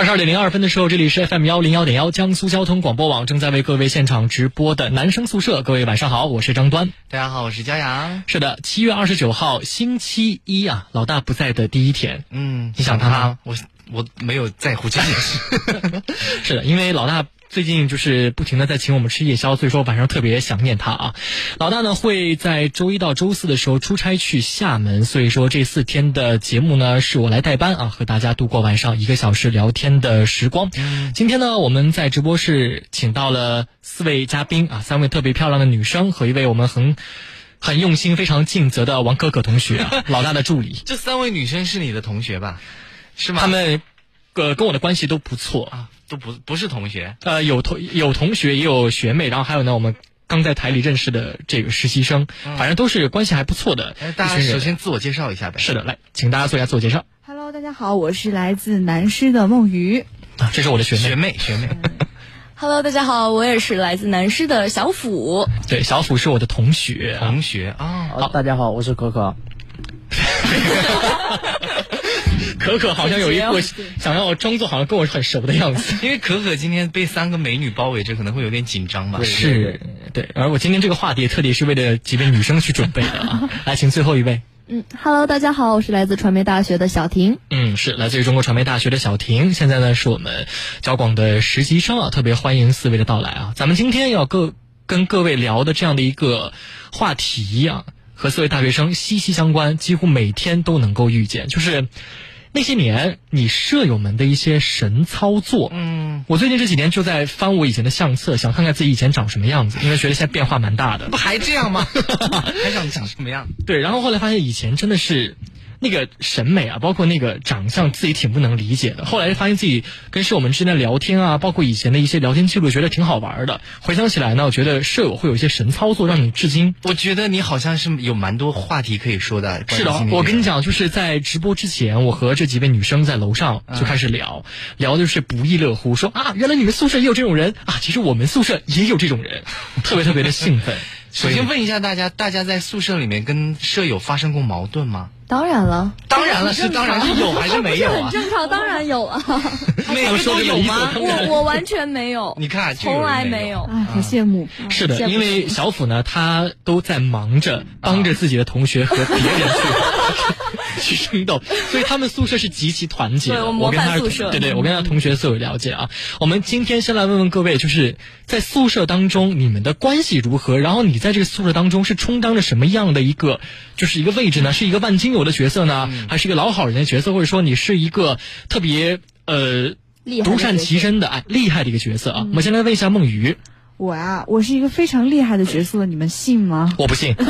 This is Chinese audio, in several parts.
二十二点零二分的时候，这里是 FM 幺零幺点幺江苏交通广播网正在为各位现场直播的男生宿舍。各位晚上好，我是张端。大家好，我是佳阳。是的，七月二十九号星期一啊，老大不在的第一天。嗯，你想他吗？我我没有在乎这件事。是的，因为老大。最近就是不停的在请我们吃夜宵，所以说晚上特别想念他啊。老大呢会在周一到周四的时候出差去厦门，所以说这四天的节目呢是我来代班啊，和大家度过晚上一个小时聊天的时光。今天呢我们在直播室请到了四位嘉宾啊，三位特别漂亮的女生和一位我们很很用心、非常尽责的王可可同学啊，老大的助理。这三位女生是你的同学吧？是吗？他们呃跟我的关系都不错啊。都不不是同学，呃，有同有同学，也有学妹，然后还有呢，我们刚在台里认识的这个实习生，反正都是关系还不错的。大家首先自我介绍一下呗。是的，来，请大家做一下自我介绍。Hello，大家好，我是来自南师的梦鱼。啊，这是我的学妹，学妹，学妹。Hello，大家好，我也是来自南师的小虎。对，小虎是我的同学，同学啊。好，大家好，我是可可。可可好像有一副想要装作好像跟我很熟的样子，因为可可今天被三个美女包围着，可能会有点紧张吧。是，对。而我今天这个话题特地是为了几位女生去准备的啊。来，请最后一位。嗯，Hello，大家好，我是来自传媒大学的小婷。嗯，是来自于中国传媒大学的小婷，现在呢是我们交广的实习生啊，特别欢迎四位的到来啊。咱们今天要各跟各位聊的这样的一个话题啊，和四位大学生息息相关，几乎每天都能够遇见，就是。那些年，你舍友们的一些神操作，嗯，我最近这几年就在翻我以前的相册，想看看自己以前长什么样子，因为觉得现在变化蛮大的。不还这样吗？还想长什么样？对，然后后来发现以前真的是那个审美啊，包括那个长相，自己挺不能理解的。后来发现自己跟舍友们之间的聊天啊，包括以前的一些聊天记录，觉得挺好玩的。回想起来呢，我觉得舍友会有一些神操作，让你至今。我觉得你好像是有蛮多话题可以说的。是的，我跟你讲，就是在直播之前，我和这几位女生在楼上就开始聊，嗯、聊的就是不亦乐乎，说啊，原来你们宿舍也有这种人啊，其实我们宿舍也有这种人，特别特别的兴奋。首先问一下大家，大家在宿舍里面跟舍友发生过矛盾吗？当然了，当然了，是当然是有还是没有啊？很正常，当然有啊。没有说有吗？我我完全没有。你看，从来没有。哎，好羡慕。是的，因为小虎呢，他都在忙着帮着自己的同学和别人去去争斗，所以他们宿舍是极其团结的。我跟他宿舍，对对，我跟他同学所有了解啊。我们今天先来问问各位，就是在宿舍当中你们的关系如何？然后你在这个宿舍当中是充当着什么样的一个，就是一个位置呢？是一个万金油的角色呢？还是一个老好人的角色，或者说你是一个特别呃独善其身的哎厉害的一个角色啊？我们先来问一下梦鱼，我啊，我是一个非常厉害的角色，你们信吗？我不信。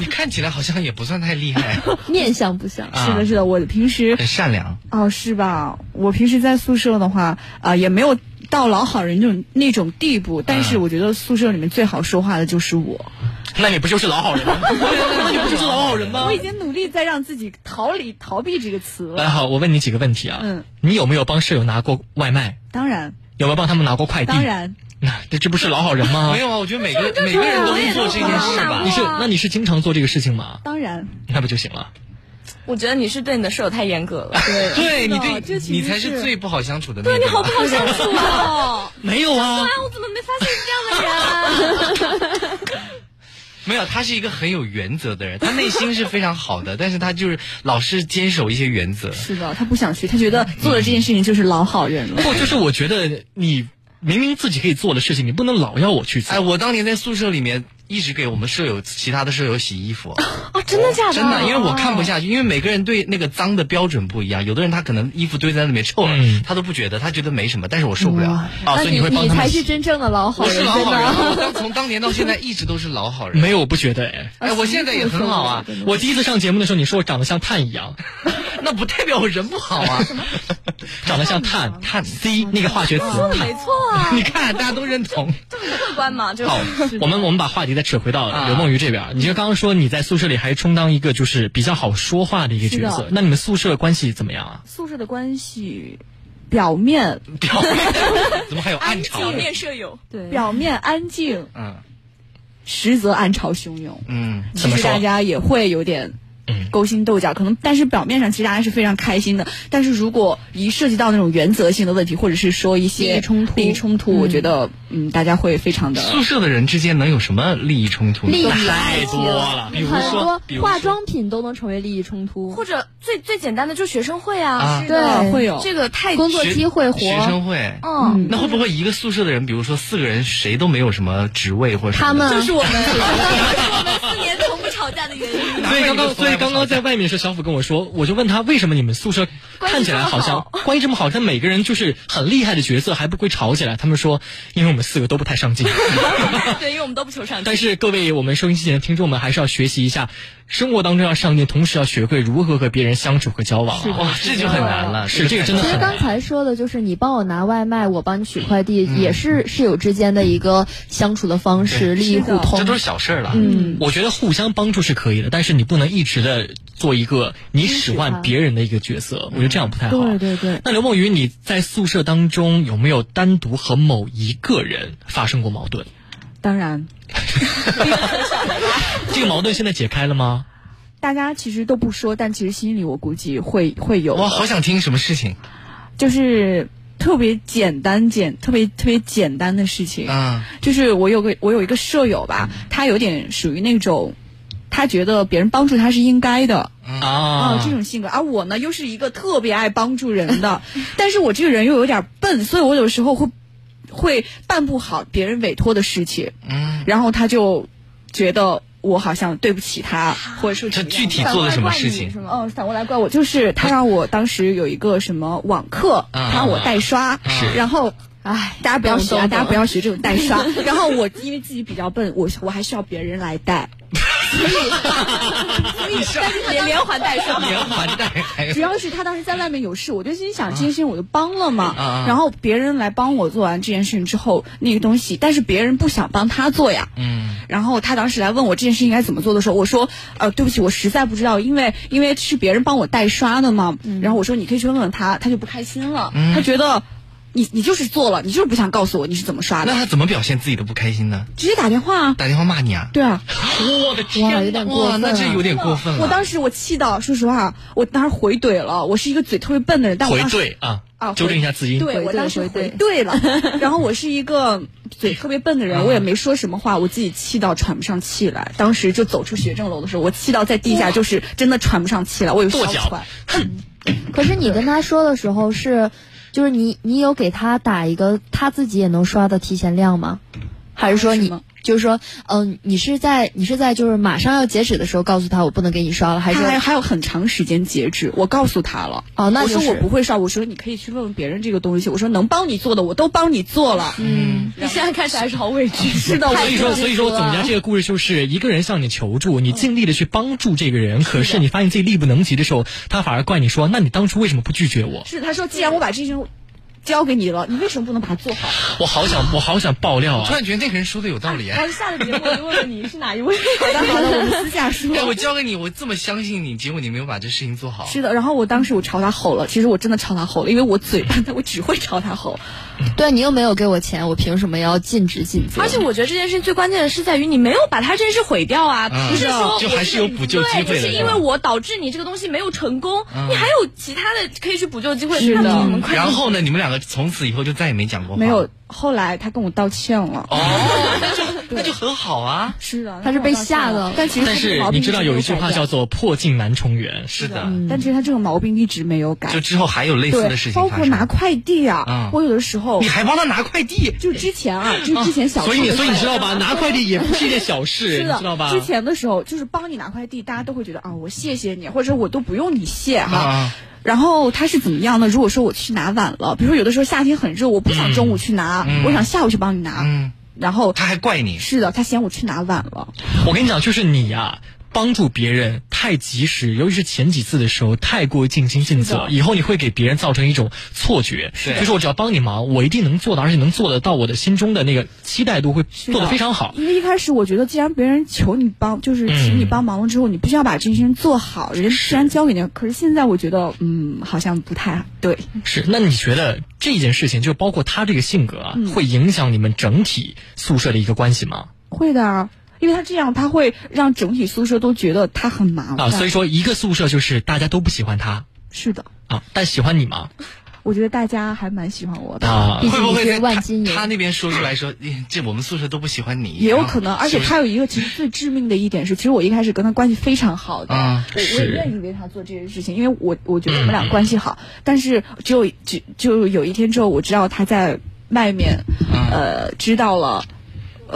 你看起来好像也不算太厉害，面相不像。是的，是的，我平时很善良。哦，是吧？我平时在宿舍的话，啊，也没有到老好人那种那种地步，但是我觉得宿舍里面最好说话的就是我。那你不就是老好人吗？那你不就是老好人吗？我已经努力在让自己逃离逃避这个词了。来，好，我问你几个问题啊。嗯。你有没有帮舍友拿过外卖？当然。有没有帮他们拿过快递？当然。那 这这不是老好人吗？没有啊，我觉得每个每个人都会做这件事吧。你是那你是经常做这个事情吗？当然。那不就行了？我觉得你是对你的舍友太严格了。对，对你对，你才是最不好相处的。对你好不好相处哦？没有啊。对啊，我怎么没发现这样的人？没有，他是一个很有原则的人，他内心是非常好的，但是他就是老是坚守一些原则。是的，他不想去，他觉得做了这件事情就是老好人了。不，就是我觉得你明明自己可以做的事情，你不能老要我去做。哎，我当年在宿舍里面一直给我们舍友、其他的舍友洗衣服。啊，真的假的？真的，因为我看不下去，因为每个人对那个脏的标准不一样。有的人他可能衣服堆在那里面臭了，嗯、他都不觉得，他觉得没什么，但是我受不了。啊，所以你会帮他们。你才是真正的老好人。我是老好人，从当年到现在一直都是老好人。没有，我不觉得哎。哎，我现在也很好啊。我第一次上节目的时候，你说我长得像碳一样。那不代表我人不好啊。长得像碳碳 C 那个化学词。没错啊。你看，大家都认同。这么客观嘛？就好，我们我们把话题再扯回到刘梦雨这边。你就刚刚说你在宿舍里还充当一个就是比较好说话的一个角色，那你们宿舍关系怎么样啊？宿舍的关系。表面表面 怎么还有暗潮？表面舍友对，表面安静，嗯，实则暗潮汹涌，嗯，其实大家也会有点。勾心斗角，可能，但是表面上其实大家是非常开心的。但是如果一涉及到那种原则性的问题，或者是说一些冲突，利益冲突，我觉得，嗯，大家会非常的。宿舍的人之间能有什么利益冲突？利益太多了，比如说化妆品都能成为利益冲突，或者最最简单的就是学生会啊，对，会有。这个太工作机会，学生会，嗯，那会不会一个宿舍的人，比如说四个人，谁都没有什么职位或者他们。就是我们，我们四年从不吵架的原因。所以刚刚，所以刚刚在外面时小虎跟我说，我就问他为什么你们宿舍看起来好像关系这么好，但每个人就是很厉害的角色还不会吵起来。他们说，因为我们四个都不太上进。对，因为我们都不求上进。但是各位我们收音机前的听众们还是要学习一下，生活当中要上进，同时要学会如何和别人相处和交往。哇，这就很难了。是这个真的很难。其实刚才说的就是你帮我拿外卖，我帮你取快递，也是室友之间的一个相处的方式，利益互通。这都是小事了。嗯，我觉得互相帮助是可以的，但是你不能一直的做一个你使唤别人的一个角色，我觉得这样不太好。对对对。那刘梦雨，你在宿舍当中有没有单独和某一个人发生过矛盾？当然。这个矛盾现在解开了吗？大家其实都不说，但其实心里我估计会会有。我好想听什么事情，就是特别简单简特别特别简单的事情。嗯，就是我有个我有一个舍友吧，他有点属于那种。他觉得别人帮助他是应该的啊，这种性格，而我呢又是一个特别爱帮助人的，但是我这个人又有点笨，所以我有时候会会办不好别人委托的事情，嗯，然后他就觉得我好像对不起他，或者说他具体做了什么事情？嗯，反过来怪我，就是他让我当时有一个什么网课，他让我代刷，然后。唉，大家不要学啊！大家不要学这种代刷。然后我因为自己比较笨，我我还需要别人来代，所以所以但是连连环带刷，连环带。主要是他当时在外面有事，我就心想这件事情我就帮了嘛。然后别人来帮我做完这件事情之后，那个东西，但是别人不想帮他做呀。嗯。然后他当时来问我这件事应该怎么做的时候，我说呃对不起，我实在不知道，因为因为是别人帮我代刷的嘛。然后我说你可以去问问他，他就不开心了，他觉得。你你就是做了，你就是不想告诉我你是怎么刷的。那他怎么表现自己的不开心呢？直接打电话啊！打电话骂你啊？对啊！我的天，有点过分，那这有点过分了。我当时我气到，说实话，我当时回怼了。我是一个嘴特别笨的人，但我回怼啊啊，纠正一下字音。对我当时回对了，然后我是一个嘴特别笨的人，我也没说什么话，我自己气到喘不上气来。当时就走出学政楼的时候，我气到在地下就是真的喘不上气来，我有跺脚。可是你跟他说的时候是。就是你，你有给他打一个他自己也能刷的提前量吗？还是说你？就是说，嗯，你是在你是在就是马上要截止的时候告诉他我不能给你刷了，还是还还有很长时间截止？我告诉他了。哦，那我说我不会刷，我说你可以去问问别人这个东西。我说能帮你做的我都帮你做了。嗯，你现在看起来是好委屈。是的，所以说所以说总结这个故事就是一个人向你求助，你尽力的去帮助这个人，可是你发现自己力不能及的时候，他反而怪你说，那你当初为什么不拒绝我？是他说，既然我把这些。交给你了，你为什么不能把它做好？我好想，我好想爆料啊！突然觉得那个人说的有道理。还是下了节目我就问问你是哪一位？好的好的，我们私下说。我交给你，我这么相信你，结果你没有把这事情做好。是的，然后我当时我朝他吼了，其实我真的朝他吼了，因为我嘴笨，我只会朝他吼。对你又没有给我钱，我凭什么要尽职尽责？而且我觉得这件事情最关键的是在于你没有把他这件事毁掉啊，不是说就还是有补救机会的。对，就是因为我导致你这个东西没有成功，你还有其他的可以去补救机会。是的。然后呢，你们两个从此以后就再也没讲过话。没有。后来他跟我道歉了。哦，那就那就很好啊。是的，他是被吓的。但其实但是你知道有一句话叫做“破镜难重圆”。是的。但其实他这个毛病一直没有改。就之后还有类似的事情包括拿快递啊，我有的时候你还帮他拿快递。就之前啊，就之前小。所以所以你知道吧，拿快递也不是一件小事，你知道吧？之前的时候就是帮你拿快递，大家都会觉得啊，我谢谢你，或者我都不用你谢哈。然后他是怎么样呢？如果说我去拿晚了，比如说有的时候夏天很热，我不想中午去拿，我想下午去帮你拿，然后他还怪你。是的，他嫌我去拿晚了。我跟你讲，就是你呀。帮助别人太及时，尤其是前几次的时候太过尽心尽责，以后你会给别人造成一种错觉，就是我只要帮你忙，我一定能做到，而且能做得到我的心中的那个期待度会做得非常好。因为一开始我觉得，既然别人求你帮，就是请你帮忙了之后，你必须要把这件事情做好，人家既然交给你。可是现在我觉得，嗯，好像不太对。是，那你觉得这件事情，就包括他这个性格啊，会影响你们整体宿舍的一个关系吗？会的。因为他这样，他会让整体宿舍都觉得他很麻烦啊。所以说，一个宿舍就是大家都不喜欢他。是的。啊，但喜欢你吗？我觉得大家还蛮喜欢我的。啊，会不会万金油？他那边说出来说，这我们宿舍都不喜欢你。也有可能，而且他有一个其实最致命的一点是，其实我一开始跟他关系非常好的，我我也愿意为他做这些事情，因为我我觉得我们俩关系好。但是只有就就有一天之后，我知道他在外面，呃，知道了。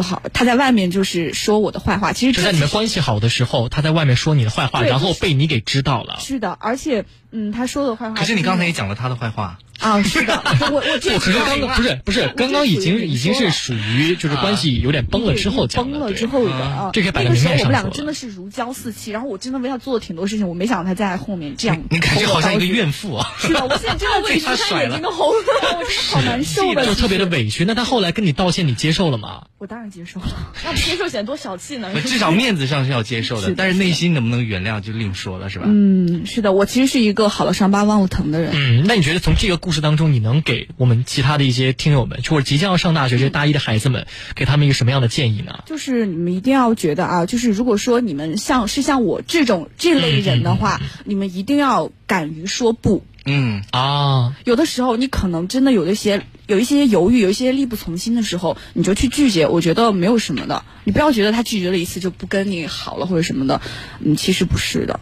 好，他在外面就是说我的坏话。其实就在你们关系好的时候，他在外面说你的坏话，然后被你给知道了。是的，而且，嗯，他说的坏话。可是你刚才也讲了他的坏话。啊，是的，我我这可是刚刚不是不是刚刚已经已经是属于就是关系有点崩了之后崩了之后的啊，这可以摆在明面上我们两个真的是如胶似漆，然后我真的为他做了挺多事情，我没想到他在后面这样。你感觉好像一个怨妇啊！是的，我现在真的委屈，他眼睛都红了，我真的好难受的，就特别的委屈。那他后来跟你道歉，你接受了吗？我当然接受了，那不接受显得多小气呢。至少面子上是要接受的，但是内心能不能原谅就另说了，是吧？嗯，是的，我其实是一个好了伤疤忘了疼的人。嗯，那你觉得从这个故事当中，你能？给我们其他的一些听友们，或者即将要上大学这些大一的孩子们，给他们一个什么样的建议呢？就是你们一定要觉得啊，就是如果说你们像是像我这种这类人的话，你们一定要敢于说不。嗯啊，有的时候你可能真的有一些有一些犹豫，有一些力不从心的时候，你就去拒绝。我觉得没有什么的，你不要觉得他拒绝了一次就不跟你好了或者什么的，嗯，其实不是的。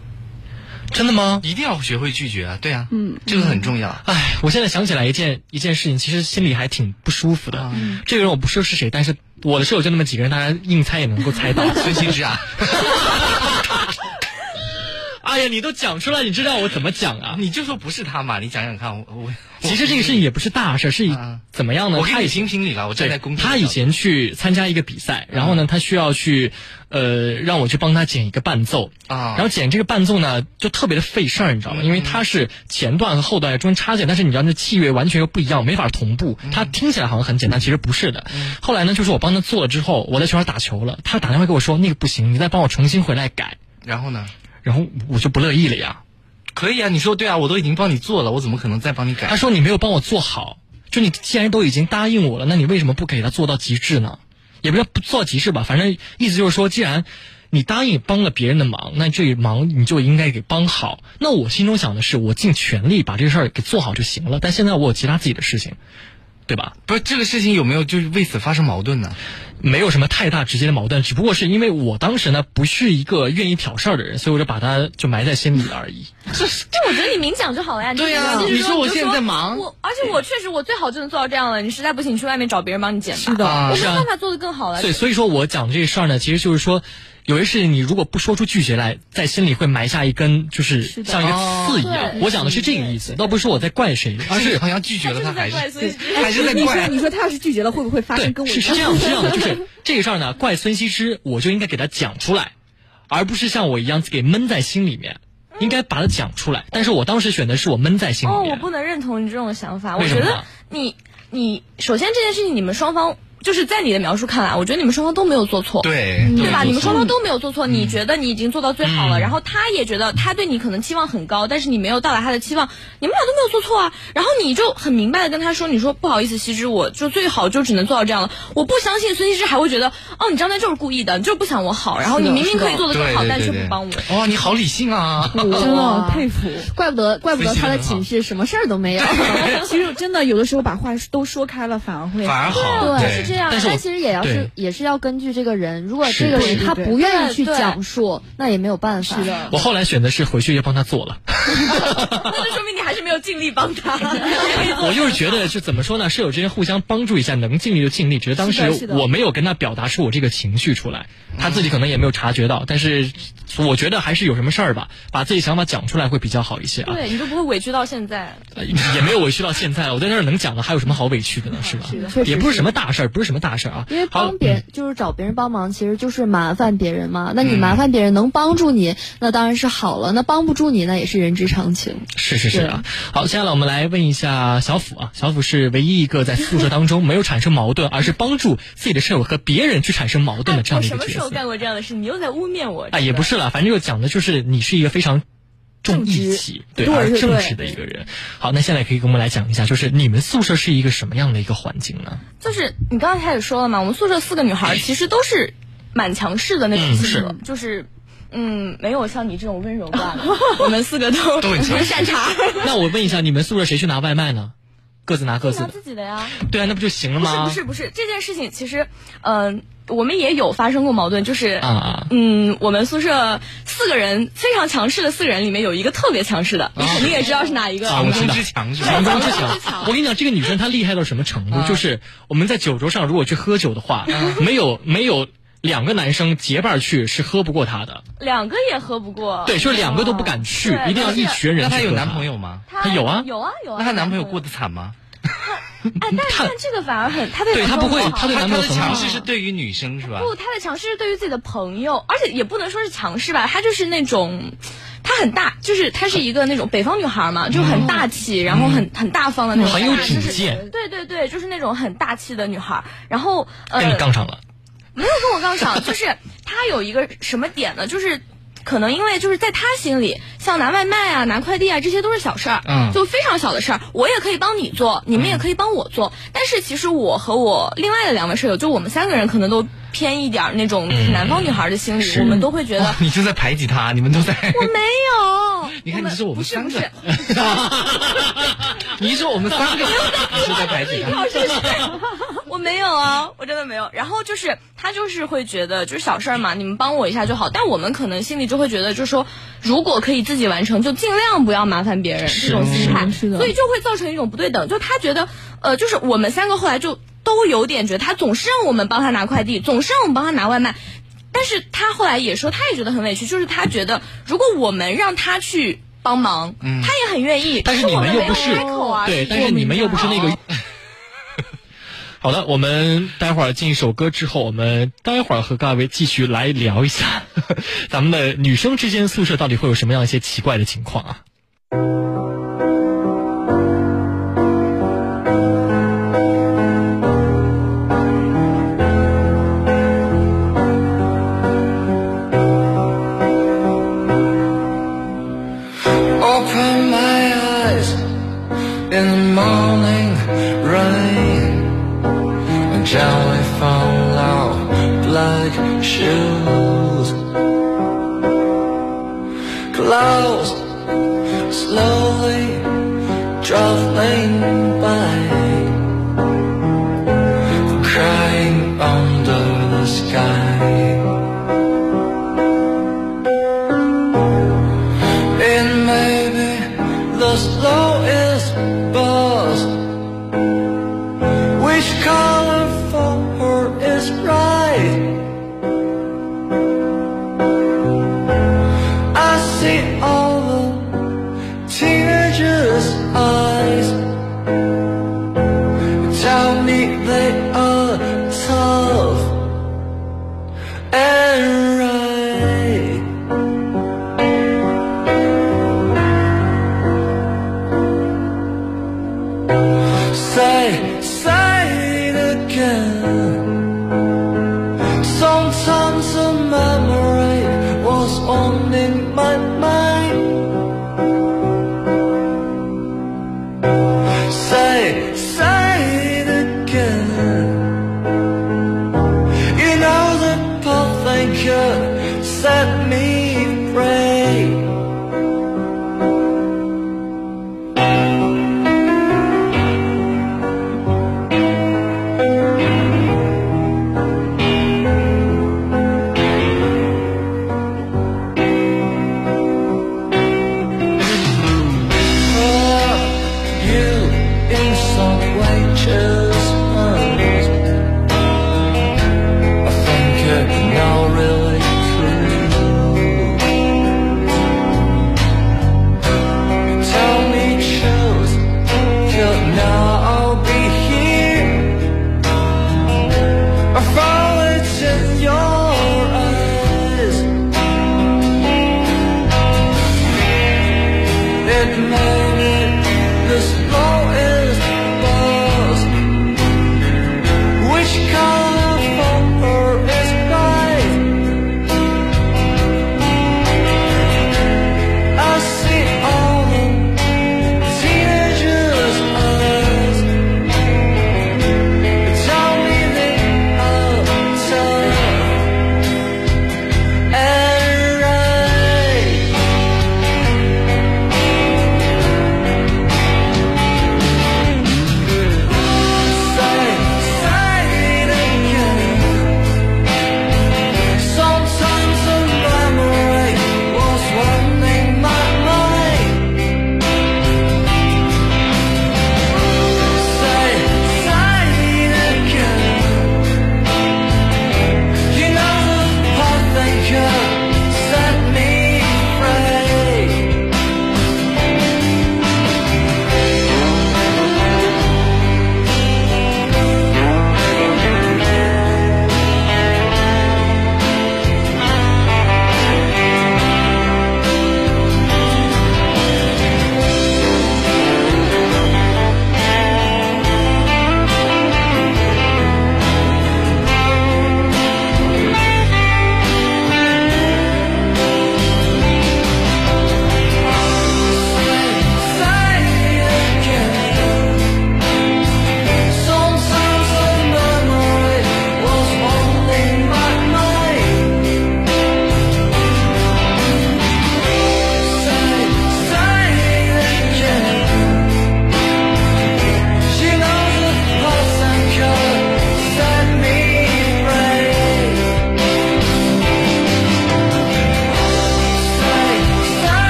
真的吗？一定要学会拒绝啊！对啊，嗯，这个很重要。哎，我现在想起来一件一件事情，其实心里还挺不舒服的。这个人我不说是谁，但是我的舍友就那么几个人，大家硬猜也能够猜到。孙兴之啊！哎呀，你都讲出来，你知道我怎么讲啊？你就说不是他嘛？你讲讲看，我我。其实这个事情也不是大事，是怎么样呢？我给你评评理了，我站在公他以前去参加一个比赛，然后呢，他需要去，呃，让我去帮他剪一个伴奏啊。然后剪这个伴奏呢，就特别的费事儿，你知道吗？因为它是前段和后段中间插件，但是你知道那器乐完全又不一样，没法同步。他听起来好像很简单，其实不是的。后来呢，就是我帮他做了之后，我在球场打球了，他打电话给我说那个不行，你再帮我重新回来改。然后呢？然后我就不乐意了呀。可以啊，你说对啊，我都已经帮你做了，我怎么可能再帮你改？他说你没有帮我做好，就你既然都已经答应我了，那你为什么不给他做到极致呢？也不是不做到极致吧，反正意思就是说，既然你答应帮了别人的忙，那这忙你就应该给帮好。那我心中想的是，我尽全力把这事儿给做好就行了。但现在我有其他自己的事情，对吧？不是这个事情有没有就是为此发生矛盾呢？没有什么太大直接的矛盾，只不过是因为我当时呢不是一个愿意挑事儿的人，所以我就把它就埋在心里了而已。这这我觉得你明讲就好了呀。对呀，你说我现在在忙，我而且我确实我最好就能做到这样了。你实在不行，你去外面找别人帮你剪吧。是的，我没有办法做的更好了。对，所以说我讲这事儿呢，其实就是说。有些事情你如果不说出拒绝来，在心里会埋下一根，就是像一个刺一样。我讲的是这个意思，倒不是说我在怪谁，而是好像拒绝了他还是还是在怪。你说他要是拒绝了，会不会发生跟我是是这样是这样的，就是 这个事儿呢，怪孙羲之，我就应该给他讲出来，而不是像我一样给闷在心里面，应该把它讲出来。但是我当时选的是我闷在心里面。哦，我不能认同你这种想法。我觉得你你首先这件事情，你们双方。就是在你的描述看来，我觉得你们双方都没有做错，对对吧？你们双方都没有做错。你觉得你已经做到最好了，然后他也觉得他对你可能期望很高，但是你没有到达他的期望，你们俩都没有做错啊。然后你就很明白的跟他说：“你说不好意思，西之，我就最好就只能做到这样了。我不相信孙西之还会觉得哦，你张丹就是故意的，你就是不想我好。然后你明明可以做的更好，但却不帮我。哇，你好理性啊！真的佩服，怪不得怪不得他的寝室什么事儿都没有。其实真的有的时候把话都说开了，反而会反而好，对，是这样。但其实也。也要是也是要根据这个人，如果这个人他不愿意去讲述，那也没有办法。是的，我后来选的是回去就帮他做了。那就说明你还是没有尽力帮他。我就是觉得，是怎么说呢？舍友之间互相帮助一下，能尽力就尽力。只是当时我没有跟他表达出我这个情绪出来，他自己可能也没有察觉到。但是我觉得还是有什么事儿吧，把自己想法讲出来会比较好一些啊。对，你就不会委屈到现在。也没有委屈到现在，我在那儿能讲的，还有什么好委屈的呢？是吧？也不是什么大事儿，不是什么大事儿啊。因为帮别人就是找别人帮忙，其实就是麻烦别人嘛。那你麻烦别人能帮助你，那当然是好了。那帮不住你，那也是人之常情。是是是啊。好，接下来我们来问一下小虎啊。小虎是唯一一个在宿舍当中没有产生矛盾，而是帮助自己的舍友和别人去产生矛盾的这样的一个角色。什么时候干过这样的事？你又在污蔑我？啊，也不是了，反正就讲的就是你是一个非常重义气、对而正直的一个人。好，那现在可以跟我们来讲一下，就是你们宿舍是一个什么样的一个环境呢？就是你刚刚开始说了嘛，我们宿舍四个女孩其实都是蛮强势的那种性格，就是。嗯，没有像你这种温柔惯的，我们四个都 都很擅长。那我问一下，你们宿舍谁去拿外卖呢？各自拿各自的。拿自己的呀。对啊，那不就行了吗？不是不是不是，这件事情其实，嗯，我们也有发生过矛盾，就是啊，嗯，我们宿舍四个人非常强势的四个人里面有一个特别强势的，你肯定也知道是哪一个。强中之强，强中之强。我跟你讲，这个女生她厉害到什么程度？就是我们在酒桌上如果去喝酒的话，没有没有。两个男生结伴去是喝不过她的，两个也喝不过。对，就是两个都不敢去，一定要一群人。那她有男朋友吗？她有啊，有啊，有啊。那她男朋友过得惨吗？哎，但是看这个反而很，他对他不会，他对男朋友强势是对于女生是吧？不，他的强势是对于自己的朋友，而且也不能说是强势吧，他就是那种，他很大，就是她是一个那种北方女孩嘛，就很大气，然后很很大方的那种，很有主见。对对对，就是那种很大气的女孩。然后跟你杠上了。没有跟我杠上，就是他有一个什么点呢？就是可能因为就是在他心里，像拿外卖啊、拿快递啊，这些都是小事儿，嗯，就非常小的事儿，我也可以帮你做，你们也可以帮我做。但是其实我和我另外的两位舍友，就我们三个人可能都偏一点那种南方女孩的心理，我们都会觉得你就在排挤他，你们都在，我没有，你看 你是我们三个，你说我们三个是在排挤他。我没有啊，我真的没有。然后就是他就是会觉得就是小事儿嘛，你们帮我一下就好。但我们可能心里就会觉得，就是说如果可以自己完成，就尽量不要麻烦别人这种心态，所以就会造成一种不对等。就他觉得，呃，就是我们三个后来就都有点觉得他总是让我们帮他拿快递，总是让我们帮他拿外卖。但是他后来也说，他也觉得很委屈，就是他觉得如果我们让他去帮忙，他也很愿意。但是你们又不是啊对，但是你们又不是那个。好的，我们待会儿进一首歌之后，我们待会儿和各位继续来聊一下，咱们的女生之间宿舍到底会有什么样一些奇怪的情况啊？Slow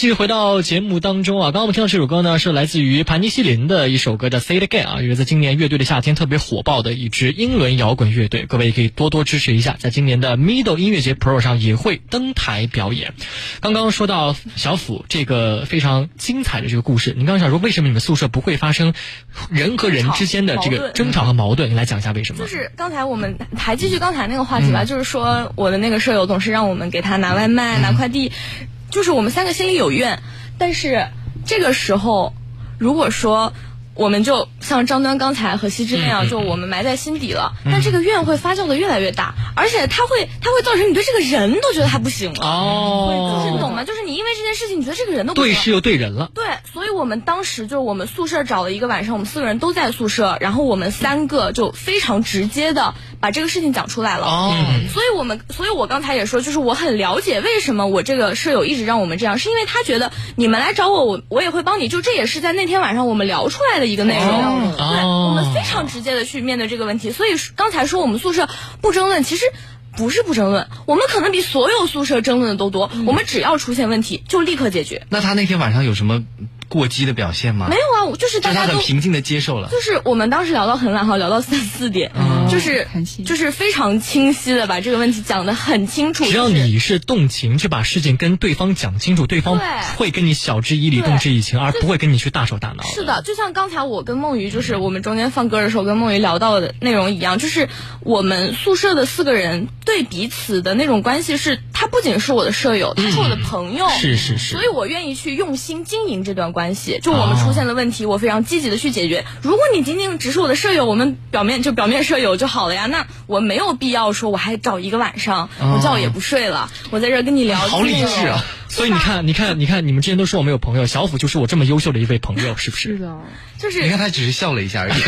继续回到节目当中啊。刚刚我们听到这首歌呢，是来自于盘尼西林的一首歌叫《Say It Again》啊，也是在今年乐队的夏天特别火爆的一支英伦摇滚乐队。各位也可以多多支持一下，在今年的 Middle 音乐节 Pro 上也会登台表演。刚刚说到小虎这个非常精彩的这个故事，你刚刚想说为什么你们宿舍不会发生人和人之间的这个争吵和矛盾？你来讲一下为什么？就是刚才我们还继续刚才那个话题吧，就是说我的那个舍友总是让我们给他拿外卖、拿快递。就是我们三个心里有怨，但是这个时候，如果说。我们就像张端刚才和西芝那样，就我们埋在心底了。但这个怨会发酵的越来越大，而且它会，它会造成你对这个人都觉得他不行了。哦，就是你懂吗？就是你因为这件事情，你觉得这个人都不对事又对人了。对，所以我们当时就是我们宿舍找了一个晚上，我们四个人都在宿舍，然后我们三个就非常直接的把这个事情讲出来了。哦，所以我们，所以我刚才也说，就是我很了解为什么我这个舍友一直让我们这样，是因为他觉得你们来找我，我我也会帮你。就这也是在那天晚上我们聊出来的。一个内容，对，我们非常直接的去面对这个问题。所以刚才说我们宿舍不争论，其实不是不争论，我们可能比所有宿舍争论的都多。我们只要出现问题，就立刻解决。那他那天晚上有什么？过激的表现吗？没有啊，就是大家都很平静的接受了。就是我们当时聊到很晚，哈，聊到三四点，就是就是非常清晰的把这个问题讲得很清楚。只要你是动情去把事情跟对方讲清楚，对方会跟你晓之以理、动之以情，而不会跟你去大手大闹。是的，就像刚才我跟梦鱼，就是我们中间放歌的时候跟梦鱼聊到的内容一样，就是我们宿舍的四个人对彼此的那种关系是，他不仅是我的舍友，他是我的朋友，是是是，所以我愿意去用心经营这段关。关系就我们出现了问题，我非常积极的去解决。如果你仅仅只是我的舍友，我们表面就表面舍友就好了呀。那我没有必要说我还找一个晚上，我觉也不睡了，我在这跟你聊。好理智啊！所以你看，你看，你看，你们之前都说我没有朋友，小虎就是我这么优秀的一位朋友，是不是？是的，就是你看他只是笑了一下而已。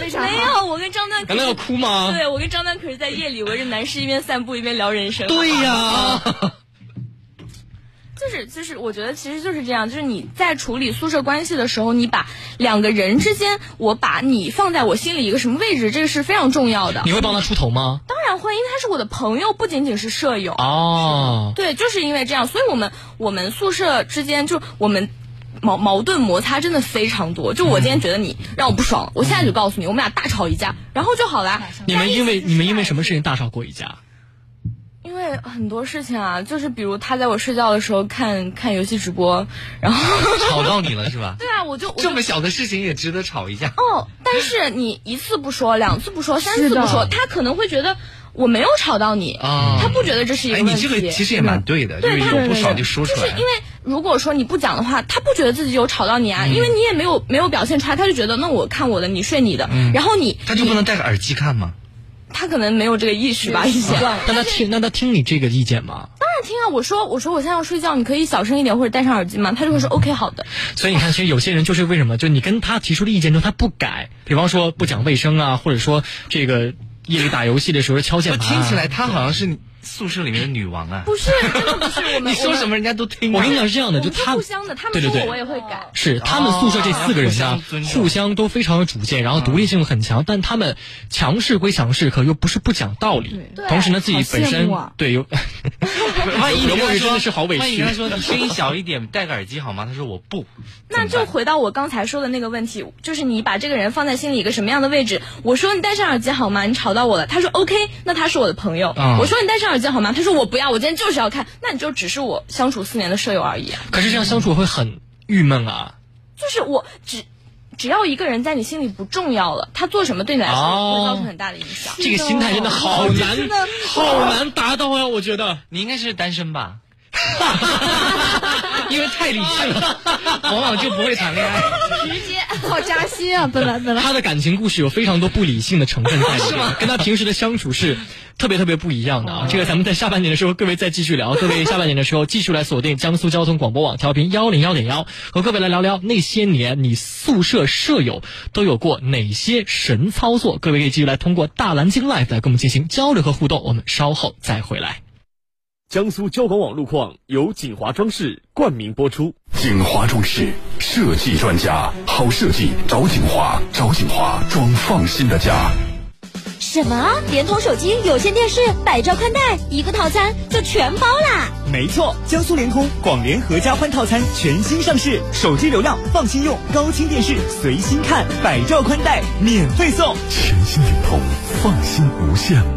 没有，我跟张丹难道要哭吗？对，我跟张丹可是在夜里围着男士一边散步一边聊人生。对呀。就是就是，我觉得其实就是这样。就是你在处理宿舍关系的时候，你把两个人之间，我把你放在我心里一个什么位置，这个是非常重要的。你会帮他出头吗？当然会，因为他是我的朋友，不仅仅是舍友。哦，对，就是因为这样，所以我们我们宿舍之间就我们矛矛盾摩擦真的非常多。就我今天觉得你让我不爽，我现在就告诉你，我们俩大吵一架，然后就好了。你们因为你们因为什么事情大吵过一架？因为很多事情啊，就是比如他在我睡觉的时候看看游戏直播，然后 吵到你了是吧？对啊，我就这么小的事情也值得吵一架哦。但是你一次不说，两次不说，三次不说，他可能会觉得我没有吵到你啊，他不觉得这是一个问题。你这个其实也蛮对的，对有不爽就说出来。就是因为如果说你不讲的话，他不觉得自己有吵到你啊，因为你也没有没有表现出来，他就觉得那我看我的，你睡你的，然后你他就不能戴个耳机看吗？他可能没有这个意识吧，以前。那他听，那他听你这个意见吗？当然听啊！我说，我说我现在要睡觉，你可以小声一点或者戴上耳机吗？他就会说 OK 好的。所以你看，其实有些人就是为什么，就你跟他提出的意见之后，他不改，比方说不讲卫生啊，或者说这个夜里打游戏的时候敲键盘。听起来他好像是。宿舍里面的女王啊，不是，真的不是我们。你说什么人家都听。我跟你讲是这样的，就他互相的，他们说我也会改。是他们宿舍这四个人呢，互相都非常有主见，然后独立性很强，但他们强势归强势，可又不是不讲道理。同时呢，自己本身对 有。万一有真的是好委屈。万一他说你声音小一点，戴个耳机好吗？他说我不。那就回到我刚才说的那个问题，就是你把这个人放在心里一个什么样的位置？我说你戴上耳机好吗？你吵到我了。他说 OK，那他是我的朋友。我说你戴上耳机好吗？他说我不。不要，我今天就是要看，那你就只是我相处四年的舍友而已。可是这样相处会很郁闷啊。就是我只只要一个人在你心里不重要了，他做什么对你来说会造成很大的影响。这个心态真的好难，好难达到啊！我觉得你应该是单身吧。因为太理性了，往往就不会谈恋爱。直接好扎心啊！本来本来他的感情故事有非常多不理性的成分在里面，跟他平时的相处是特别特别不一样的啊！这个咱们在下半年的时候，各位再继续聊。各位下半年的时候，继续来锁定江苏交通广播网调频幺零幺点幺，和各位来聊聊那些年你宿舍舍友都有过哪些神操作。各位可以继续来通过大蓝鲸 Live 来跟我们进行交流和互动。我们稍后再回来。江苏交广网路况由锦华装饰冠名播出。锦华装饰设计专家，好设计找锦华，找锦华装放心的家。什么？联通手机、有线电视、百兆宽带，一个套餐就全包啦？没错，江苏联通广联合家欢套餐全新上市，手机流量放心用，高清电视随心看，百兆宽带免费送。全新联通，放心无限。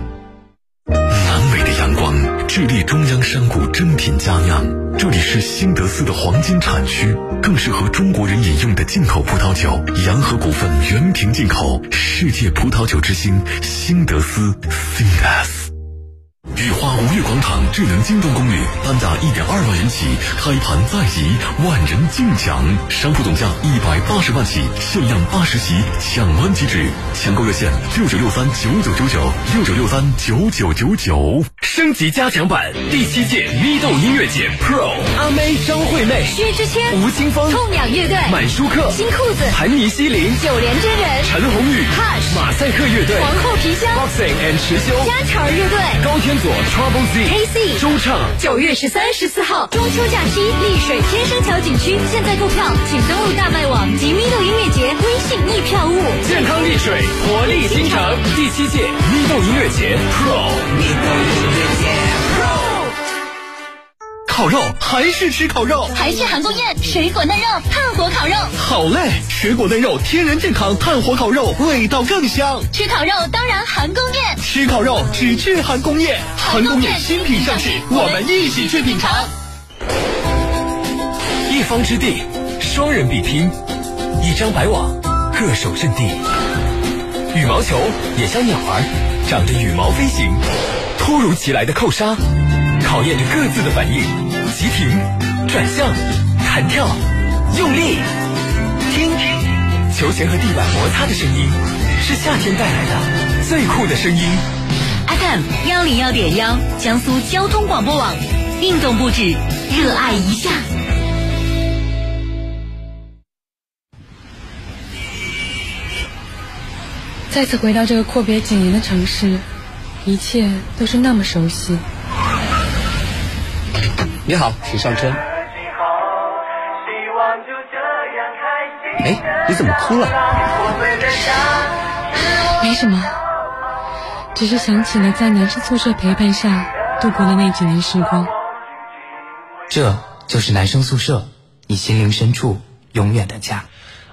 智利中央山谷珍品佳酿，这里是新德斯的黄金产区，更适合中国人饮用的进口葡萄酒。洋河股份原瓶进口，世界葡萄酒之星，新德斯 （Sindas）。雨花五月广场智能京东公寓，单价一点二万元起，开盘在即，万人竞抢，商铺总价一百八十万起，限量八十席，抢完即止。抢购热线六九六三九九九九六九六三九九九九。升级加强版第七届咪豆音乐节 Pro，阿妹、张惠妹、薛之谦、吴青峰、痛仰乐队、满舒克、新裤子、盘尼西林、九连真人、陈鸿宇、Hush、马赛克乐队、皇后皮箱、Boxing and 池修、家常乐队、高天佐、Z、KC、周畅。九月十三、十四号中秋假期，丽水天生桥景区现在购票，请登录大麦网及咪豆音乐节微信一票务。健康丽水，活力新城，第七届咪豆音乐节 Pro。咪豆音乐节 Pro。烤肉还是吃烤肉，还是韩宫宴，水果嫩肉，炭火烤肉。好嘞，水果嫩肉，天然健康，炭火烤肉，味道更香。吃烤肉当然韩宫宴，吃烤肉只去韩宫宴，韩宫宴新品上市，我们一起去品尝。一方之地，双人比拼，一张白网，各守阵地。羽毛球也像鸟儿，长着羽毛飞行。突如其来的扣杀，考验着各自的反应。急停，转向，弹跳，用力，听，球鞋和地板摩擦的声音，是夏天带来的最酷的声音。FM 幺零幺点幺，江苏交通广播网，运动不止，热爱一下。再次回到这个阔别几年的城市，一切都是那么熟悉。你好，请上车。哎，你怎么哭了？没什么，只是想起了在男生宿舍陪伴下度过的那几年时光。这就是男生宿舍，你心灵深处永远的家。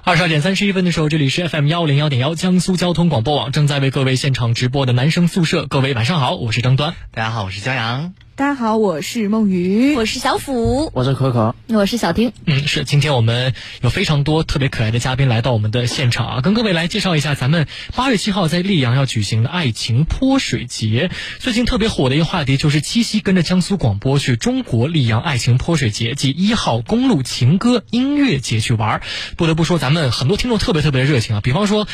二十二点三十一分的时候，这里是 FM 幺零幺点幺江苏交通广播网正在为各位现场直播的男生宿舍。各位晚上好，我是张端。大家好，我是江阳。大家好，我是梦雨，我是小虎，我是可可，我是小丁。嗯，是，今天我们有非常多特别可爱的嘉宾来到我们的现场啊，跟各位来介绍一下咱们八月七号在溧阳要举行的爱情泼水节。最近特别火的一个话题就是七夕跟着江苏广播去中国溧阳爱情泼水节及一号公路情歌音乐节去玩。不得不说，咱们很多听众特别特别热情啊，比方说。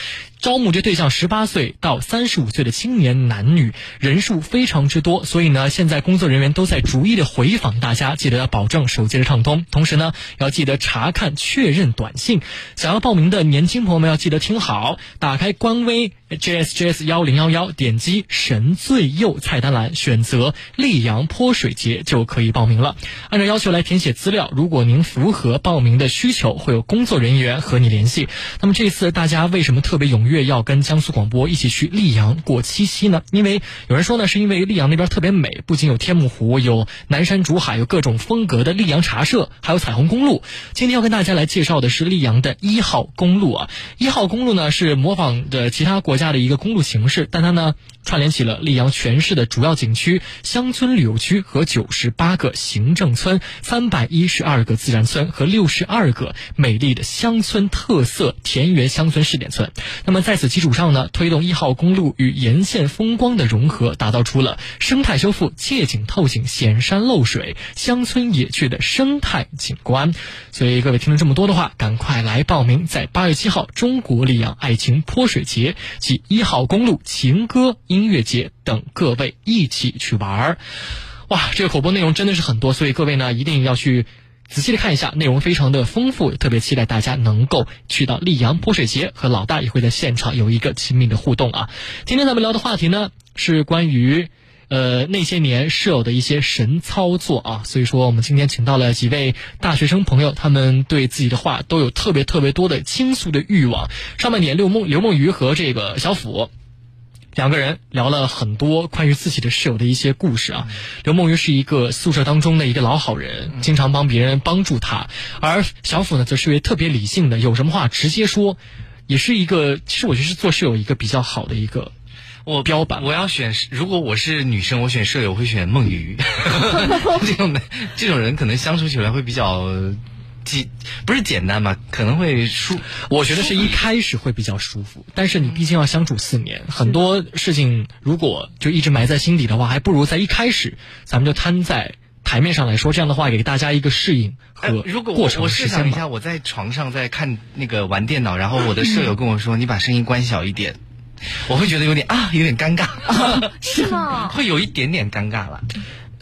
招募这对象十八岁到三十五岁的青年男女人数非常之多，所以呢，现在工作人员都在逐一的回访大家，记得要保证手机的畅通，同时呢，要记得查看确认短信。想要报名的年轻朋友们要记得听好，打开官微 JSJS 幺零幺幺，点击神最右菜单栏，选择溧阳泼水节就可以报名了。按照要求来填写资料，如果您符合报名的需求，会有工作人员和你联系。那么这次大家为什么特别踊跃？月要跟江苏广播一起去溧阳过七夕呢？因为有人说呢，是因为溧阳那边特别美，不仅有天目湖，有南山竹海，有各种风格的溧阳茶社，还有彩虹公路。今天要跟大家来介绍的是溧阳的一号公路啊。一号公路呢是模仿的其他国家的一个公路形式，但它呢串联起了溧阳全市的主要景区、乡村旅游区和九十八个行政村、三百一十二个自然村和六十二个美丽的乡村特色田园乡村试点村。那么在此基础上呢，推动一号公路与沿线风光的融合，打造出了生态修复、借景透景、显山露水、乡村野趣的生态景观。所以各位听了这么多的话，赶快来报名，在八月七号中国溧阳爱情泼水节及一号公路情歌音乐节等各位一起去玩儿。哇，这个口播内容真的是很多，所以各位呢一定要去。仔细的看一下，内容非常的丰富，特别期待大家能够去到溧阳泼水节，和老大也会在现场有一个亲密的互动啊。今天咱们聊的话题呢是关于呃那些年舍友的一些神操作啊，所以说我们今天请到了几位大学生朋友，他们对自己的话都有特别特别多的倾诉的欲望。上半年刘梦刘梦鱼和这个小虎。两个人聊了很多关于自己的室友的一些故事啊。刘梦雨是一个宿舍当中的一个老好人，经常帮别人帮助他，而小虎呢，则是位特别理性的，有什么话直接说，也是一个其实我觉得是做室友一个比较好的一个我标榜。我要选，如果我是女生，我选舍友会选梦鱼，这种的这种人可能相处起来会比较。简不是简单嘛？可能会舒，我觉得是一开始会比较舒服，但是你毕竟要相处四年，很多事情如果就一直埋在心底的话，还不如在一开始咱们就摊在台面上来说，这样的话给大家一个适应和如果我我试想一下，我在床上在看那个玩电脑，然后我的舍友跟我说：“你把声音关小一点。”我会觉得有点啊，有点尴尬，是吗？会有一点点尴尬了。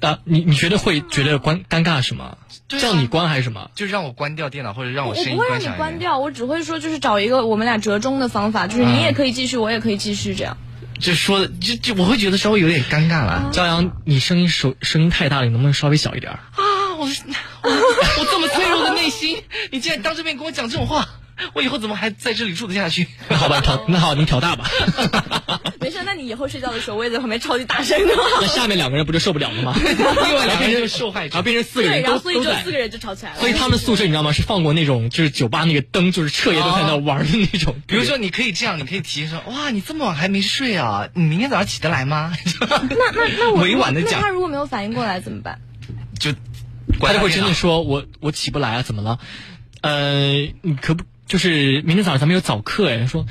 啊，你你觉得会觉得关尴尬什么？叫你关还是什么？就是让我关掉电脑，或者让我声音关我不会让你关掉，我只会说就是找一个我们俩折中的方法，就是你也可以继续，我也可以继续这样。就说的就就我会觉得稍微有点尴尬了。朝阳，你声音手声音太大了，你能不能稍微小一点？啊，我 我这么脆弱的内心，你竟然当着面跟我讲这种话。我以后怎么还在这里住得下去？那好吧，调那好，你调大吧。那你以后睡觉的时候，我也在旁边超级大声的。那下面两个人不就受不了了吗？另外两个人就受害者，然后变成四个人都所以就四个人就吵起来了。所以他们宿舍你知道吗？是放过那种就是酒吧那个灯，就是彻夜都在那玩的那种。比如说，你可以这样，你可以提说：“哇，你这么晚还没睡啊？你明天早上起得来吗？” 那那那我委婉的讲，他如果没有反应过来怎么办？就他就会真的说：“我我起不来啊，怎么了？呃，你可不。”就是明天早上咱们有早课哎，说，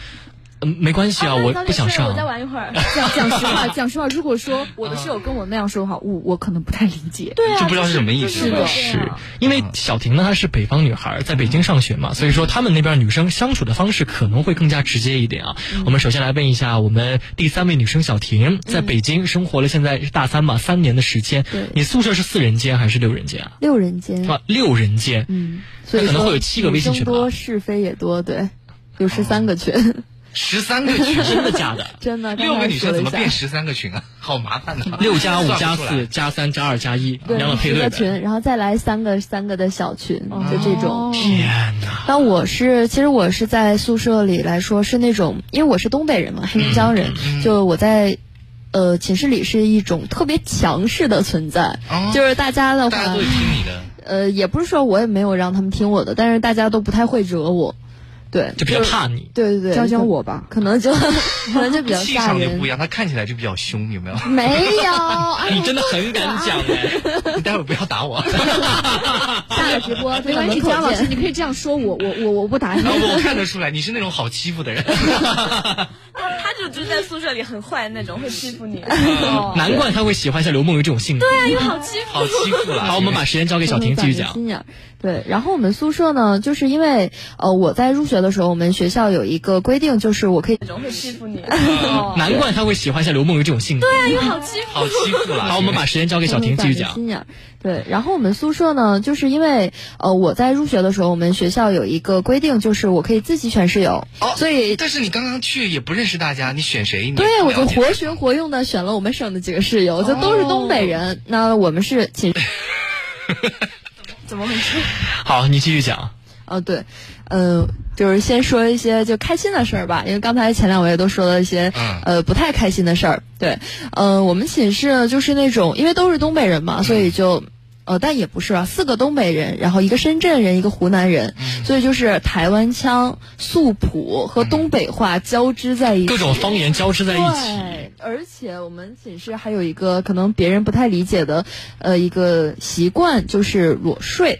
嗯，没关系啊，我不想上。我再玩一会儿。讲讲实话，讲实话，如果说我的室友跟我那样说的话，我我可能不太理解。对啊，就不知道是什么意思。是的，是因为小婷呢，她是北方女孩，在北京上学嘛，所以说他们那边女生相处的方式可能会更加直接一点啊。我们首先来问一下我们第三位女生小婷，在北京生活了现在是大三嘛，三年的时间。对。你宿舍是四人间还是六人间啊？六人间。啊，六人间。嗯。所以可能会有七个微信群多是非也多，对。有十三个群，十三个群，真的假的？真的。六个女生怎么变十三个群啊？好麻烦呐！六加五加四加三加二加一，两个配对的群，然后再来三个三个的小群，就这种。天哪！但我是，其实我是在宿舍里来说是那种，因为我是东北人嘛，黑龙江人，就我在，呃，寝室里是一种特别强势的存在，就是大家的话，大家都听你的。呃，也不是说我也没有让他们听我的，但是大家都不太会惹我。对，就比较怕你。对对对，教教我吧，可能就 可能就比较气场就不一样，他看起来就比较凶，有没有？没有，你真的很敢讲哎！你待会儿不要打我。下个直播没关系，姜老师，你可以这样说我，我我我不打你。我看得出来，你是那种好欺负的人。他就就在宿舍里很坏的那种，会欺负你。难怪他会喜欢像刘梦云这种性格。对啊，又好欺负，好欺负了。好，我们把时间交给小婷继续讲。对，然后我们宿舍呢，就是因为呃，我在入学的时候，我们学校有一个规定，就是我可以。会欺负你。难怪他会喜欢像刘梦鱼这种性格。对啊，又好欺负，好欺负了。好，我们把时间交给小婷继续讲。对，然后我们宿舍呢，就是因为呃，我在入学的时候，我们学校有一个规定，就是我可以自己选室友。哦。所以，但是你刚刚去也不认识大家，你选谁？对，我就活学活用的选了我们省的几个室友，就都是东北人。那我们是寝。怎么回事？好，你继续讲。哦，对，嗯，就是先说一些就开心的事儿吧，因为刚才前两位都说了一些呃不太开心的事儿。对，嗯，我们寝室呢就是那种，因为都是东北人嘛，所以就呃，但也不是啊，四个东北人，然后一个深圳人，一个湖南人，所以就是台湾腔、素普和东北话交织在一起，各种方言交织在一起。而且我们寝室还有一个可能别人不太理解的，呃，一个习惯就是裸睡。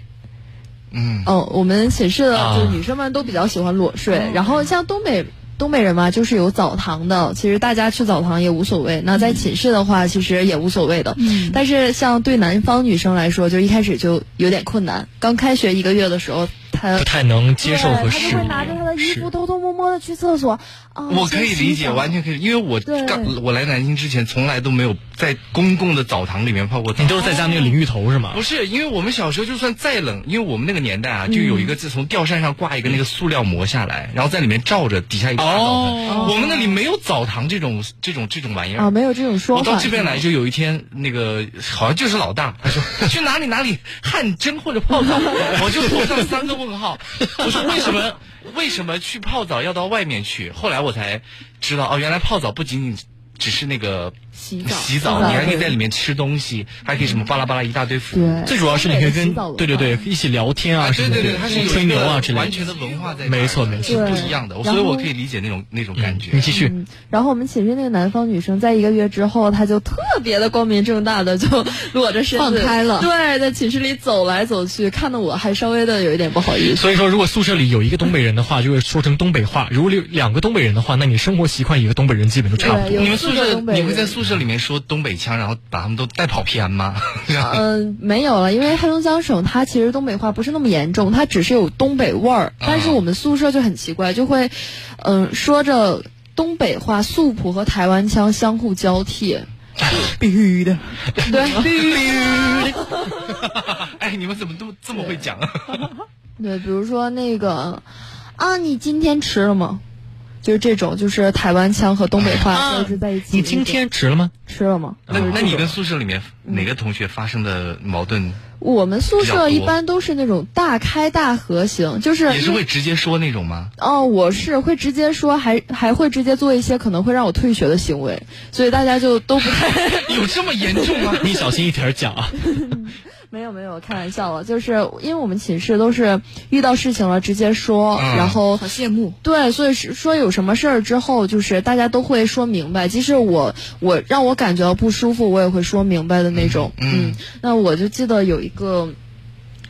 嗯。哦，我们寝室的就女生们都比较喜欢裸睡。然后像东北东北人嘛，就是有澡堂的，其实大家去澡堂也无所谓。那在寝室的话，其实也无所谓的。嗯。但是像对南方女生来说，就一开始就有点困难。刚开学一个月的时候。他不太能接受和适应，他就会拿着他的衣服偷偷摸摸的去厕所。啊，我可以理解，完全可以，因为我刚我来南京之前，从来都没有在公共的澡堂里面泡过澡。你都是在家那个淋浴头是吗？不是，因为我们小时候就算再冷，因为我们那个年代啊，就有一个自从吊扇上挂一个那个塑料膜下来，然后在里面罩着，底下一个大澡盆。我们那里没有澡堂这种这种这种玩意儿啊，没有这种说法。我到这边来就有一天，那个好像就是老大，他说 去哪里哪里汗蒸或者泡澡，我就头上三个问号。我说为什么为什么去泡澡要到外面去？后来我才知道哦，原来泡澡不仅仅只是那个洗澡，洗澡，你还可以在里面吃东西，还可以什么巴拉巴拉一大堆服务。最主要是你可以跟对对对一起聊天啊，对对对，它是吹牛啊之类的，完全的文化在，没错没错，不一样的，所以我可以理解那种那种感觉。你继续。然后我们寝室那个南方女生，在一个月之后，她就特别的光明正大的就裸着身子放开了，对，在寝室里走来走去，看得我还稍微的有一点不好意思。所以说，如果宿舍里有一个东北人的话，就会说成东北话；如果有两个东北人的话，那你生活习惯一个东北人基本就差不多。你们宿舍你会在宿舍里面说东北腔，然后把他们都带跑偏吗？嗯，没有了，因为黑龙江省它其实东北话不是那么严重，它只是有东北味儿。但是我们宿舍就很奇怪，就会嗯说着东北话，素朴和台湾腔相互交替。必须的，对，必须的。哎，你们怎么都这么会讲？对，比如说那个啊，你今天吃了吗？就是这种，就是台湾腔和东北话交织在一起。你今天吃了吗？吃了吗？那那你跟宿舍里面哪个同学发生的矛盾？我们宿舍一般都是那种大开大合型，就是你是会直接说那种吗？哦，我是会直接说，还还会直接做一些可能会让我退学的行为，所以大家就都不太 有这么严重吗？你小心一点讲啊。没有没有，开玩笑了，就是因为我们寝室都是遇到事情了直接说，然后好羡慕。对，所以是说有什么事儿之后，就是大家都会说明白，即使我我让我感觉到不舒服，我也会说明白的那种。嗯，那我就记得有一个。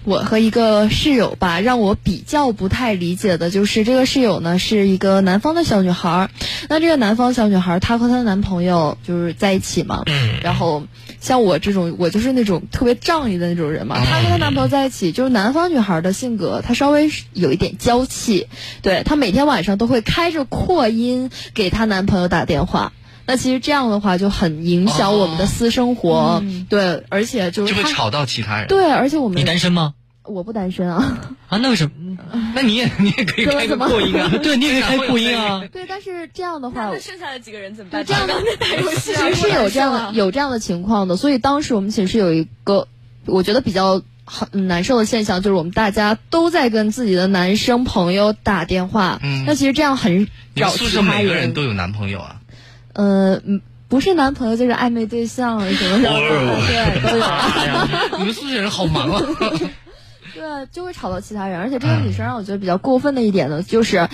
我和一个室友吧，让我比较不太理解的就是这个室友呢是一个南方的小女孩儿。那这个南方小女孩儿，她和她的男朋友就是在一起嘛。嗯。然后像我这种，我就是那种特别仗义的那种人嘛。她和她男朋友在一起，就是南方女孩的性格，她稍微有一点娇气。对她每天晚上都会开着扩音给她男朋友打电话。那其实这样的话就很影响我们的私生活。对，而且就是就会吵到其他人。对，而且我们你单身吗？我不单身啊 啊，那为什么？那你也你也可以开个扩音啊，对，你也可以开扩音啊。对，但是这样的话，那剩下的几个人怎么办？这样的打游戏其实是有这样的有这样的情况的，所以当时我们寝室有一个我觉得比较很难受的现象，就是我们大家都在跟自己的男生朋友打电话。嗯，那其实这样很找宿舍每个人都有男朋友啊？呃，不是男朋友就是暧昧对象什么什么的，对，都有。你们宿舍人好忙啊。对，就会吵到其他人，而且这个女生让我觉得比较过分的一点呢，就是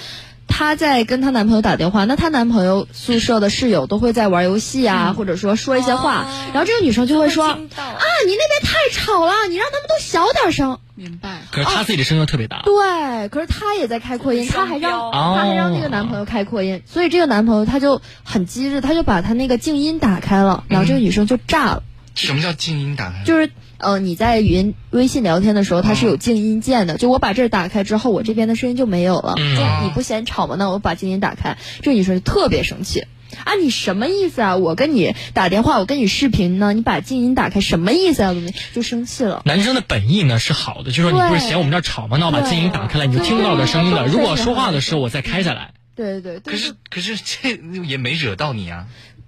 她在跟她男朋友打电话，那她男朋友宿舍的室友都会在玩游戏啊，或者说说一些话，然后这个女生就会说啊，你那边太吵了，你让他们都小点声。明白。可是她自己的声音特别大。对，可是她也在开扩音，她还让她还让那个男朋友开扩音，所以这个男朋友他就很机智，他就把他那个静音打开了，然后这个女生就炸了。什么叫静音打开？就是。呃，你在语音微信聊天的时候，它是有静音键的。就我把这儿打开之后，我这边的声音就没有了。就你不嫌吵吗？那我把静音打开。这个女生就特别生气啊！你什么意思啊？我跟你打电话，我跟你视频呢，你把静音打开，什么意思啊？就生气了。男生的本意呢是好的，就说你不是嫌我们这儿吵吗？那我把静音打开了，你就听不到我的声音了。如果说话的时候我再开下来。对对对。可是可是这也没惹到你啊。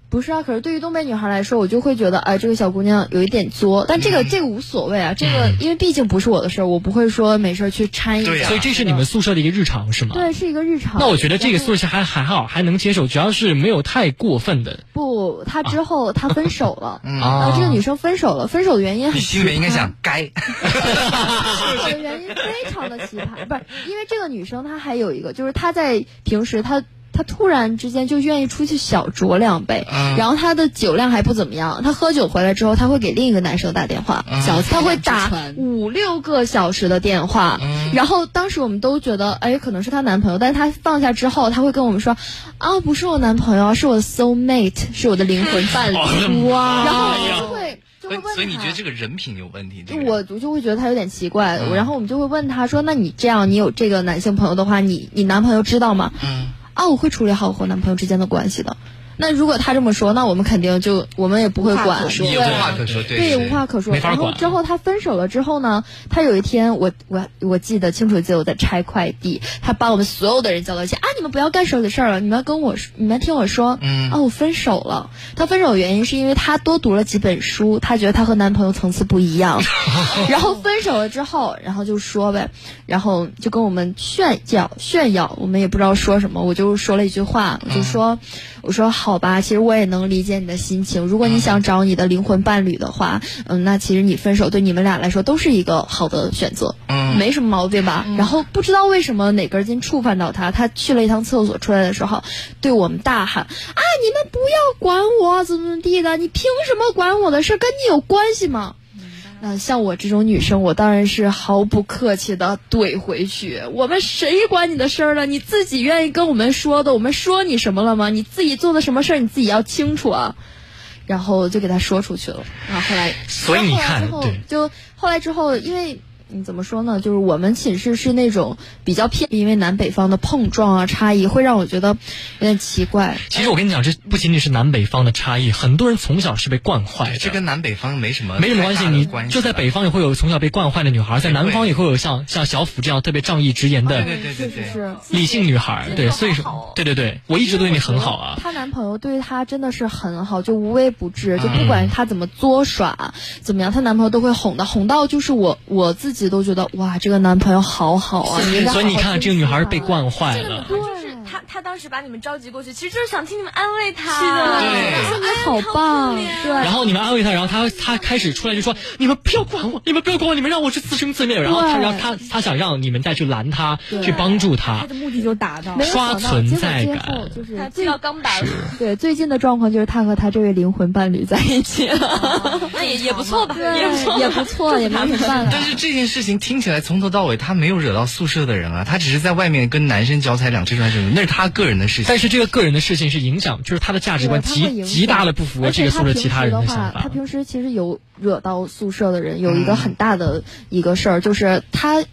不是啊，可是对于东北女孩来说，我就会觉得，哎，这个小姑娘有一点作。但这个这个无所谓啊，这个因为毕竟不是我的事儿，我不会说没事去掺一脚。所以这是你们宿舍的一个日常，是吗？对，是一个日常。那我觉得这个宿舍还还好，还能接受，主要是没有太过分的。不，他之后他分手了，然后这个女生分手了，分手的原因很心里面应该想该。分手的原因非常的奇葩，不是因为这个女生她还有一个，就是她在平时她。他突然之间就愿意出去小酌两杯，然后他的酒量还不怎么样。他喝酒回来之后，他会给另一个男生打电话，他会打五六个小时的电话。然后当时我们都觉得，哎，可能是她男朋友。但是她放下之后，他会跟我们说，啊，不是我男朋友，是我的 soul mate，是我的灵魂伴侣。哇！然后就会就会问所以你觉得这个人品有问题？我我就会觉得他有点奇怪。然后我们就会问他说，那你这样，你有这个男性朋友的话，你你男朋友知道吗？嗯。啊，我会处理好我和男朋友之间的关系的。那如果他这么说，那我们肯定就我们也不会管，对，无话可说，对，无话可说。然后之后他分手了之后呢，他有一天，我我我记得清楚，记得我在拆快递，他把我们所有的人叫到一起啊，你们不要干手的事儿了，你们要跟我说，你们听我说，嗯，啊，我分手了。他分手的原因是因为他多读了几本书，他觉得他和男朋友层次不一样，然后分手了之后，然后就说呗，然后就跟我们炫耀炫耀，我们也不知道说什么，我就说了一句话，我就说，我说好。好吧，其实我也能理解你的心情。如果你想找你的灵魂伴侣的话，嗯，那其实你分手对你们俩来说都是一个好的选择，嗯，没什么毛病吧？然后不知道为什么哪根筋触犯到他，他去了一趟厕所出来的时候，对我们大喊：“啊，你们不要管我，怎么怎么地的？你凭什么管我的事？跟你有关系吗？”那像我这种女生，我当然是毫不客气的怼回去。我们谁管你的事儿了？你自己愿意跟我们说的，我们说你什么了吗？你自己做的什么事儿，你自己要清楚啊。然后就给他说出去了。然后后来，所以你看，对，就后来之后，因为。你怎么说呢？就是我们寝室是那种比较偏，因为南北方的碰撞啊差异，会让我觉得有点奇怪。其实我跟你讲，这不仅仅是南北方的差异，很多人从小是被惯坏的。这跟南北方没什么没什么关系。你就在北方也会有从小被惯坏的女孩，在南方也会有像像小虎这样特别仗义直言的对对对对理性女孩。对，所以说，对对对，我一直对你很好啊。她男朋友对她真的是很好，就无微不至，就不管她怎么作耍，怎么样，她男朋友都会哄的，哄到就是我我自己都觉得哇。这个男朋友好好啊，所以你看，这个女孩被惯坏了。他他当时把你们召集过去，其实就是想听你们安慰他。是的，说你好棒。对。然后你们安慰他，然后他他开始出来就说：“你们不要管我，你们不要管我，你们让我去自生自灭。”然后他让他他想让你们再去拦他，去帮助他。他的目的就达到。刷存在感。就是他最要钢板。对，最近的状况就是他和他这位灵魂伴侣在一起了。那也 也不错吧？也不错，也不错，也没什么办法。但是这件事情听起来从头到尾他没有惹到宿舍的人啊，他只是在外面跟男生脚踩两只船什么，那是他个人的事。情。但是这个个人的事情是影响，就是他的价值观极极大的不符合这个宿舍其他人的想法。他平时其实有惹到宿舍的人，有一个很大的一个事儿，就是他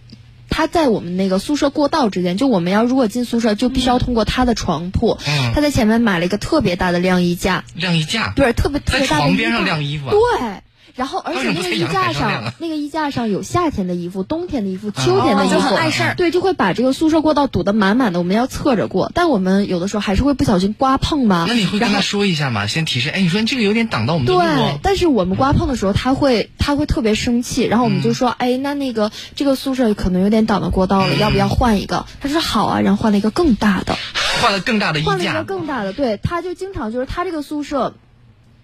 他在我们那个宿舍过道之间，就我们要如果进宿舍，就必须要通过他的床铺。他在前面买了一个特别大的晾衣架，晾衣架对，特别特别大的床边上晾衣服，对。然后，而且那个衣架上，那个衣架上有夏天的衣服、冬天的衣服、秋天的衣服，很碍事儿。对，就会把这个宿舍过道堵得满满的。我们要侧着过，但我们有的时候还是会不小心刮碰嘛。那你会跟他说一下吗？先提示，哎，你说这个有点挡到我们的路。对，但是我们刮碰的时候，他会他会特别生气，然后我们就说，哎，那那个这个宿舍可能有点挡到过道了，要不要换一个？他说好啊，然后换了一个更大的，换了更大的衣架，换了一个更大的。对，他就经常就是他这个宿舍。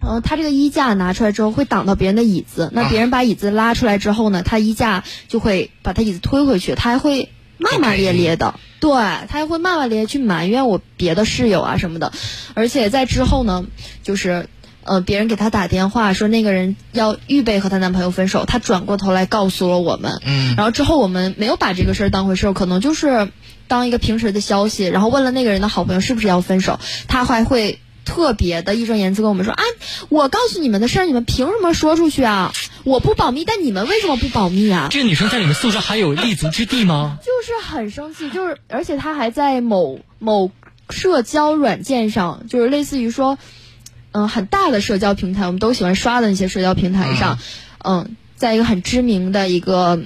嗯，他这个衣架拿出来之后会挡到别人的椅子，那别人把椅子拉出来之后呢，他衣架就会把他椅子推回去，他还会骂骂咧咧的，对他还会骂骂咧咧去埋怨我别的室友啊什么的，而且在之后呢，就是呃别人给他打电话说那个人要预备和她男朋友分手，她转过头来告诉了我们，嗯，然后之后我们没有把这个事儿当回事儿，可能就是当一个平时的消息，然后问了那个人的好朋友是不是要分手，他还会。特别的义正言辞跟我们说啊，我告诉你们的事儿，你们凭什么说出去啊？我不保密，但你们为什么不保密啊？这个女生在你们宿舍还有立足之地吗？就是很生气，就是而且她还在某某社交软件上，就是类似于说，嗯，很大的社交平台，我们都喜欢刷的那些社交平台上，嗯，在一个很知名的一个。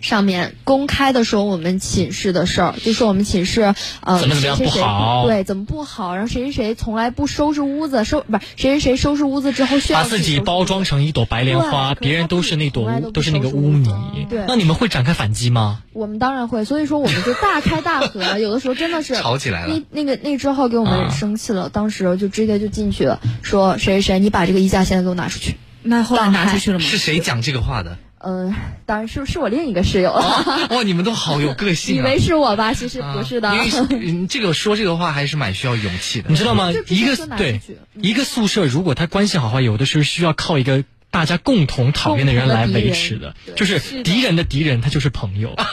上面公开的说我们寝室的事儿，就说我们寝室呃怎么怎么样不好对怎么不好，然后谁谁谁从来不收拾屋子，收不是谁谁谁收拾屋子之后需要把自己包装成一朵白莲花，别人都是那朵都是那个污泥。对，那你们会展开反击吗？我们当然会，所以说我们就大开大合，有的时候真的是 吵起来了。那那个那之后给我们生气了，当时就直接就进去了，说谁谁谁，你把这个衣架现在给我拿出去。那后来拿出去了吗？是谁讲这个话的？嗯，当然是是我另一个室友。哇，你们都好有个性。以为是我吧？其实不是的。因为这个说这个话还是蛮需要勇气的，你知道吗？一个对一个宿舍，如果他关系好话，有的时候需要靠一个大家共同讨厌的人来维持的，就是敌人的敌人，他就是朋友。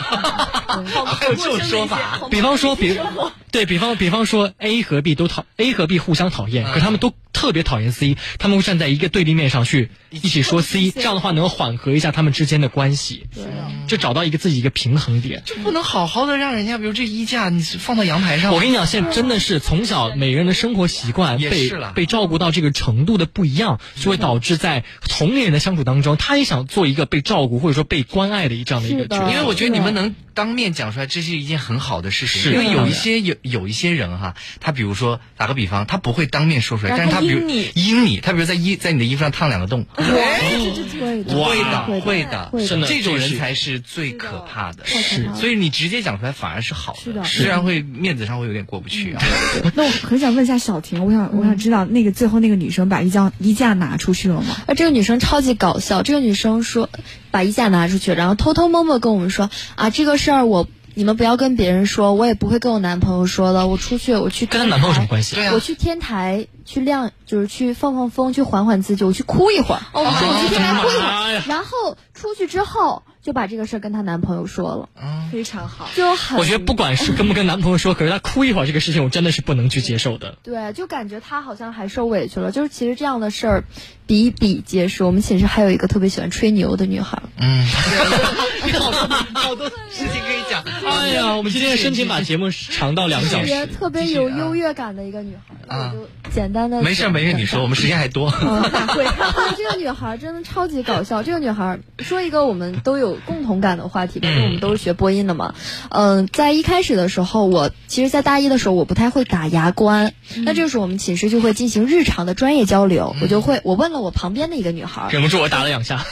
还有这种说法？比方说，比对比方比方说，A 和 B 都讨 A 和 B 互相讨厌，可他们都。特别讨厌 C，他们会站在一个对立面上去一起说 C，这样的话能缓和一下他们之间的关系，就找到一个自己一个平衡点。就不能好好的让人家，比如这衣架你放到阳台上。我跟你讲，现在真的是从小每个人的生活习惯被被照顾到这个程度的不一样，就会导致在同龄人的相处当中，他也想做一个被照顾或者说被关爱的一这样的一个角色。因为我觉得你们能当面讲出来，这是一件很好的事情。因为有一些有有一些人哈，他比如说打个比方，他不会当面说出来，但是他比如阴你，他比如在衣在你的衣服上烫两个洞，会的，会的，会的，真的，这种人才是。是最可怕的，是，所以你直接讲出来反而是好的，是的，虽然会面子上会有点过不去啊。那我很想问一下小婷，我想我想知道那个最后那个女生把衣架衣架拿出去了吗？啊，这个女生超级搞笑，这个女生说把衣架拿出去，然后偷偷摸摸跟我们说啊，这个事儿我。你们不要跟别人说，我也不会跟我男朋友说的。我出去，我去跟他男朋友什么关系？对我去天台去晾，就是去放放风，去缓缓自己，我去哭一会儿。哦，我去天台哭一会儿，然后出去之后就把这个事儿跟她男朋友说了。嗯，非常好。就很，我觉得不管是跟不跟男朋友说，可是她哭一会儿这个事情，我真的是不能去接受的。对，就感觉她好像还受委屈了。就是其实这样的事儿比比皆是。我们寝室还有一个特别喜欢吹牛的女孩。嗯，好多好多事情可以讲。哎呀，我们今天申请把节目长到两个小时。特别有优越感的一个女孩，啊就简单的。没事没事，你说，我们时间还多。大会，这个女孩真的超级搞笑。这个女孩说一个我们都有共同感的话题，因为我们都是学播音的嘛。嗯，在一开始的时候，我其实，在大一的时候，我不太会打牙关。那这个时候，我们寝室就会进行日常的专业交流。我就会，我问了我旁边的一个女孩，忍不住我打了两下，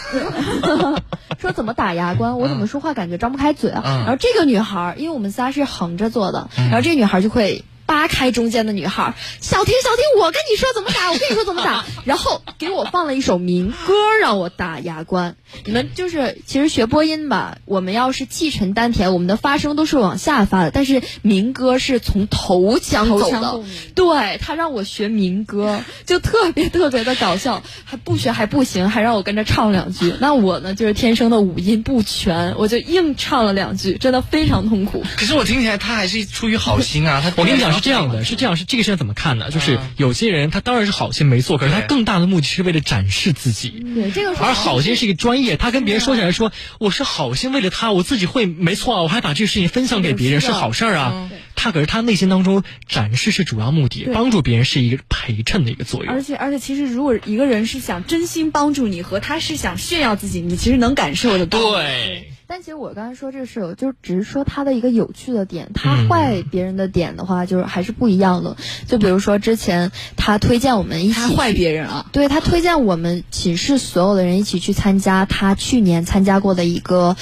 说怎么打牙关？我怎么说话感觉张不开嘴啊？然后这个女孩，因为我们仨是横着坐的，然后这个女孩就会。扒开中间的女孩，小婷，小婷，我跟你说怎么打，我跟你说怎么打，然后给我放了一首民歌让我打牙关。你们就是其实学播音吧，我们要是气沉丹田，我们的发声都是往下发的，但是民歌是从头腔走的。对他让我学民歌，就特别特别的搞笑，还不学还不行，还让我跟着唱两句。那我呢，就是天生的五音不全，我就硬唱了两句，真的非常痛苦。可是我听起来他还是出于好心啊，他我跟你讲。是这样的，是这样，是这个事情怎么看呢？就是有些人他当然是好心没错，可是他更大的目的是为了展示自己。对，这个而好心是一个专业，他跟别人说起来说我是好心为了他，我自己会没错啊，我还把这个事情分享给别人是好事儿啊。他可是他内心当中展示是主要目的，帮助别人是一个陪衬的一个作用。而且而且，其实如果一个人是想真心帮助你，和他是想炫耀自己，你其实能感受的。对。但其实我刚才说这个室友，就只是说他的一个有趣的点，他坏别人的点的话，就是还是不一样的。就比如说之前他推荐我们一起坏别人啊，对他推荐我们寝室所有的人一起去参加他去年参加过的一个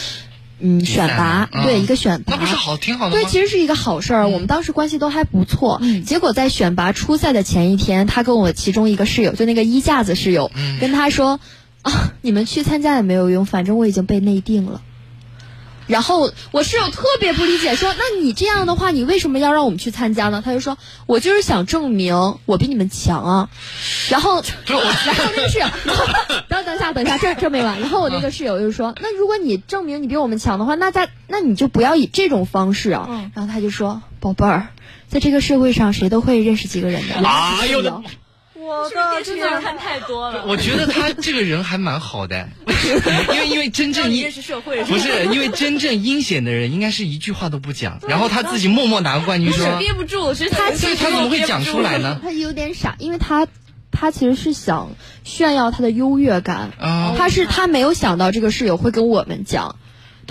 嗯选拔，对一个选拔，那不是好挺好的对，其实是一个好事儿。我们当时关系都还不错，结果在选拔初赛的前一天，他跟我其中一个室友，就那个衣架子室友，跟他说啊，你们去参加也没有用，反正我已经被内定了。然后我室友特别不理解，说：“那你这样的话，你为什么要让我们去参加呢？”他就说：“我就是想证明我比你们强啊。”然后，然后那个室友，等等下，等一下，这这没完。然后我那个室友就说：“那如果你证明你比我们强的话，那在那你就不要以这种方式啊。”然后他就说：“宝贝儿，在这个社会上，谁都会认识几个人的。”哎呦我的电视剧看太多了。我觉得他 这个人还蛮好的，因为因为真正认识社会不是因为真正阴险的人，应该是一句话都不讲，然后他自己默默拿冠军，说憋不住，所以他所以他怎么会讲出来呢？他有点傻，因为他他其实是想炫耀他的优越感，他是他没有想到这个室友会跟我们讲。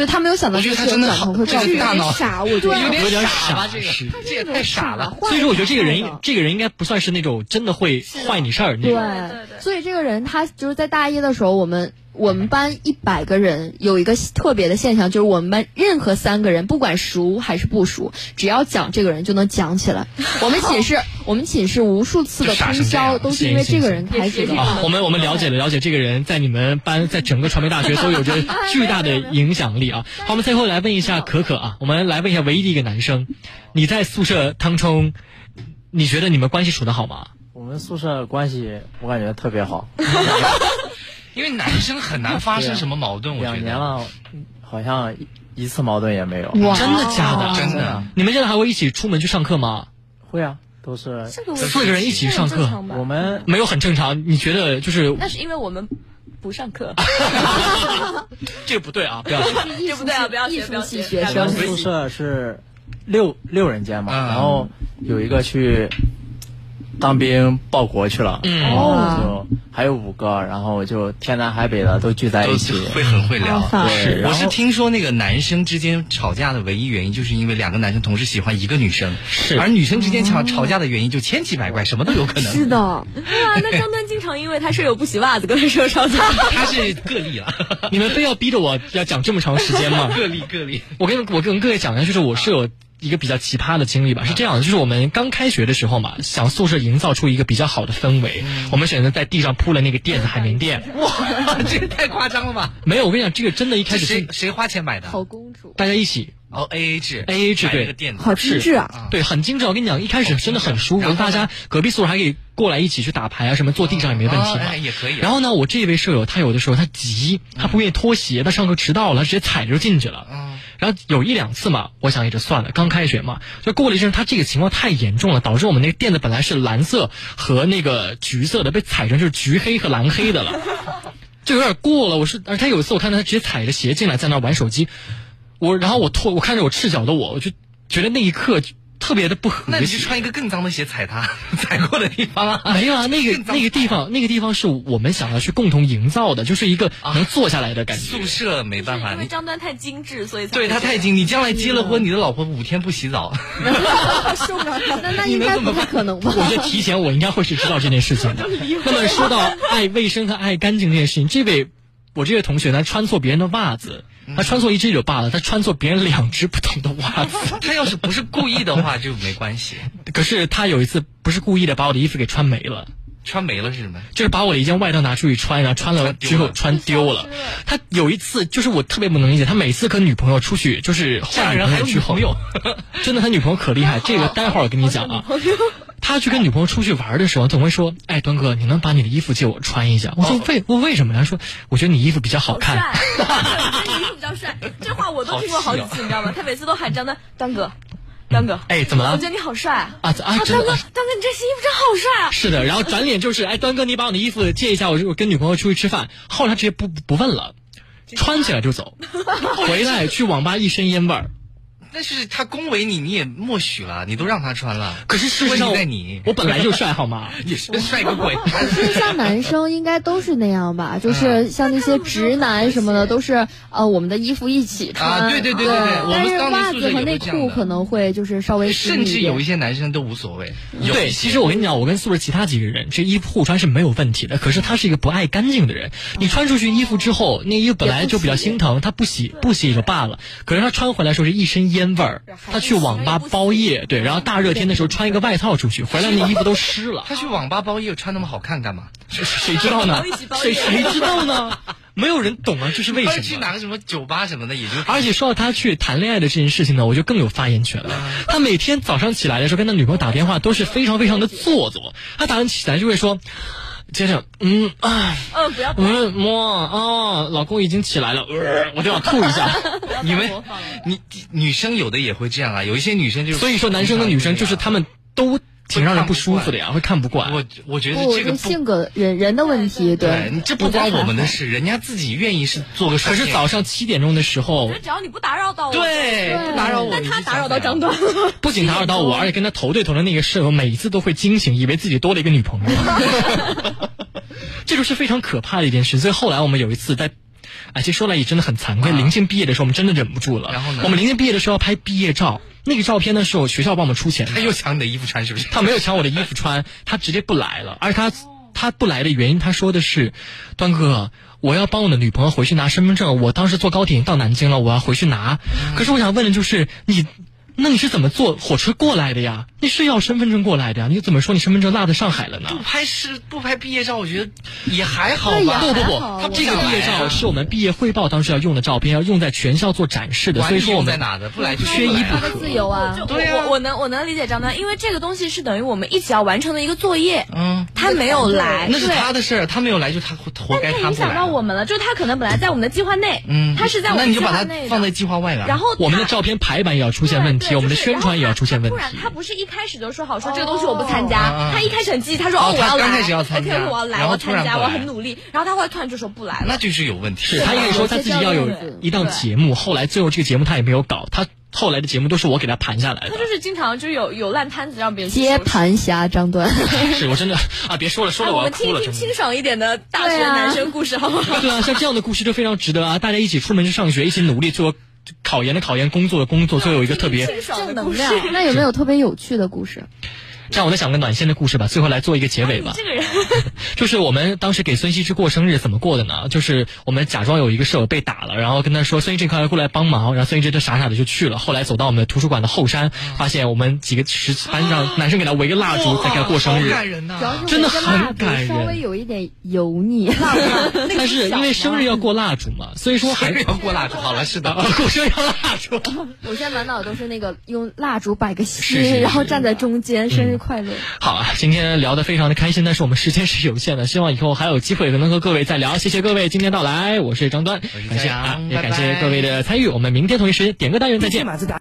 对他没有想到，这个真的好，这个大脑傻，我觉得有点傻，这个这也太傻了。所以说，我觉得这个人，这个人应该不算是那种真的会坏你事儿那种。对，所以这个人他就是在大一的时候，我们。我们班一百个人有一个特别的现象，就是我们班任何三个人，不管熟还是不熟，只要讲这个人就能讲起来。我们寝室，我们寝室无数次的通宵都是因为这个人开始的。我们我们了解了了解这个人在你们班，在整个传媒大学都有着巨大的影响力啊。好，我们最后来问一下可可啊，我们来问一下唯一的一个男生，你在宿舍当中，你觉得你们关系处的好吗？我们宿舍关系我感觉特别好。因为男生很难发生什么矛盾，我觉得两年了，好像一次矛盾也没有。真的假的？真的。你们现在还会一起出门去上课吗？会啊，都是四个人一起上课。我们没有很正常，你觉得就是？那是因为我们不上课。这个不对啊！不要，这不对啊！不要学，不要学。学生宿舍是六六人间嘛，然后有一个去。当兵报国去了，然后就还有五个，然后就天南海北的都聚在一起，会很会聊。是，我是听说那个男生之间吵架的唯一原因，就是因为两个男生同时喜欢一个女生，是，而女生之间吵吵架的原因就千奇百怪，什么都有可能。是的，哇，那张丹青经常因为他舍友不洗袜子跟他舍友吵架。他是个例了，你们非要逼着我要讲这么长时间吗？个例个例。我跟我跟各位讲一下，就是我舍友。一个比较奇葩的经历吧，是这样的，就是我们刚开学的时候嘛，想宿舍营造出一个比较好的氛围，我们选择在地上铺了那个垫子海绵垫。哇，这个太夸张了吧！没有，我跟你讲，这个真的一开始谁谁花钱买的？好公主，大家一起哦，A A 制，A A 制对，好精致啊！对，很精致。我跟你讲，一开始真的很舒服，大家隔壁宿舍还可以过来一起去打牌啊，什么坐地上也没问题嘛，也可以。然后呢，我这位舍友他有的时候他急，他不愿意脱鞋，他上课迟到了，他直接踩着就进去了。然后有一两次嘛，我想也就算了，刚开学嘛，就过了一阵，他这个情况太严重了，导致我们那个垫子本来是蓝色和那个橘色的，被踩成就是橘黑和蓝黑的了，就有点过了。我是，而他有一次我看到他直接踩着鞋进来，在那玩手机，我然后我脱，我看着我赤脚的我，我就觉得那一刻。特别的不和谐，那你就穿一个更脏的鞋踩它，踩过的地方啊？没有啊，那个那个地方，那个地方是我们想要去共同营造的，就是一个能坐下来的感觉。宿舍没办法，因为张端太精致，所以对他太精。你将来结了婚，你的老婆五天不洗澡，受不了。那那应该不太可能吧？我觉得提前我应该会是知道这件事情的。那么说到爱卫生和爱干净这件事情，这位我这位同学呢，穿错别人的袜子。他穿错一只就罢了，他穿错别人两只不同的袜子。他要是不是故意的话就没关系。可是他有一次不是故意的，把我的衣服给穿没了。穿没了是什么？就是把我的一件外套拿出去穿，然后穿了之后穿丢了。他有一次就是我特别不能理解，他每次跟女朋友出去就是换女朋友之后，真的他女朋友可厉害。这个待会儿我跟你讲啊。他去跟女朋友出去玩的时候，总会说：“哎，端哥，你能把你的衣服借我穿一下？”我说：“为我为什么呀？”说：“我觉得你衣服比较好看。”你衣服比较帅，这话我都听过好几次，你知道吗？他每次都喊张丹端哥，端哥。哎，怎么了？我觉得你好帅啊！啊啊！端哥，端哥，你这新衣服真好帅啊！是的，然后转脸就是：“哎，端哥，你把我的衣服借一下，我我跟女朋友出去吃饭。”后来他直接不不问了，穿起来就走，回来去网吧一身烟味儿。但是他恭维你，你也默许了，你都让他穿了。可是事实上，在你，我本来就帅，好吗？也是帅个鬼！其实像男生应该都是那样吧，就是像那些直男什么的，都是呃，我们的衣服一起穿。啊，对对对对对。但是袜子和内裤可能会就是稍微甚至有一些男生都无所谓。对，其实我跟你讲，我跟宿舍其他几个人，这衣服互穿是没有问题的。可是他是一个不爱干净的人，你穿出去衣服之后，那衣服本来就比较心疼，他不洗不洗也就罢了。可是他穿回来时候是一身烟味儿，他。去网吧包夜，对，然后大热天的时候穿一个外套出去，回来那衣服都湿了。他去网吧包夜穿那么好看干嘛？谁知道呢？谁谁知道呢？没有人懂啊，这是为什么？去哪个什么酒吧什么的也就。而且说到他去谈恋爱的这件事情呢，我就更有发言权了。他每天早上起来的时候跟他女朋友打电话都是非常非常的做作。他早上起来就会说。接着，嗯啊，嗯，不要，嗯，摸啊，老公已经起来了，我就要吐一下。你们，你女生有的也会这样啊，有一些女生就所以说男生和女生就是他们都。挺让人不舒服的呀，会看不惯。我我觉得这个性格人人的问题，对你这不关我们的事，人家自己愿意是做个。可是早上七点钟的时候，只要你不打扰到我，对，不打扰我，但他打扰到张端，不仅打扰到我，而且跟他头对头的那个室友，每一次都会惊醒，以为自己多了一个女朋友。这就是非常可怕的一件事。所以后来我们有一次在。哎，其实说来也真的很惭愧。临近毕业的时候，我们真的忍不住了。然后呢？我们临近毕业的时候要拍毕业照，那个照片呢是我学校帮我们出钱。他又抢你的衣服穿是不是？他没有抢我的衣服穿，他直接不来了。而他他不来的原因，他说的是：“端哥，我要帮我的女朋友回去拿身份证。我当时坐高铁到南京了，我要回去拿。可是我想问的就是你。”那你是怎么坐火车过来的呀？你是要身份证过来的呀？你怎么说你身份证落在上海了呢？不拍是不拍毕业照，我觉得也还好吧。不不不，他这个毕业照是我们毕业汇报当时要用的照片，要用在全校做展示的。所以说我们在哪的？不来就缺一不可。自由啊！对啊，我能我能理解张丹，因为这个东西是等于我们一起要完成的一个作业。嗯，他没有来，那是他的事儿，他没有来就他活该。他影响到我们了，就是他可能本来在我们的计划内，嗯，他是在我们计划内，那你就把他放在计划外了。然后我们的照片排版也要出现问题，我们的宣传也要。出现问题，不然他不是一开始就说好说这个东西我不参加，他一开始很积极，他说哦我要来，OK 我要来，我要参加，我很努力，然后他后来突然就说不来了，那就是有问题。是他因为说他自己要有一档节目，后来最后这个节目他也没有搞，他后来的节目都是我给他盘下来的。他就是经常就有有烂摊子让别人接盘侠张端，是我真的啊，别说了，说了我我们听一听清爽一点的大学男生故事好不好？对啊，像这样的故事就非常值得啊，大家一起出门去上学，一起努力做。考研的考研，工作的工作，最后有一个特别正能量。那有没有特别有趣的故事？这样我再讲个暖心的故事吧，最后来做一个结尾吧。这个人，就是我们当时给孙羲之过生日怎么过的呢？就是我们假装有一个舍友被打了，然后跟他说孙羲之快过来帮忙，然后孙羲之就傻傻的就去了。后来走到我们图书馆的后山，发现我们几个十班上男生给他围个蜡烛在给他过生日，感人呐，真的很感人。稍微有一点油腻，但是因为生日要过蜡烛嘛，所以说还是要过蜡烛。好了，是的，过生日要蜡烛。我现在满脑都是那个用蜡烛摆个心，然后站在中间，生日快乐。好啊，今天聊得非常的开心，但是我们时间是有限的，希望以后还有机会能和各位再聊。谢谢各位今天到来，我是张端，感谢啊，也感谢各位的参与。我们明天同一时间点个单元再见。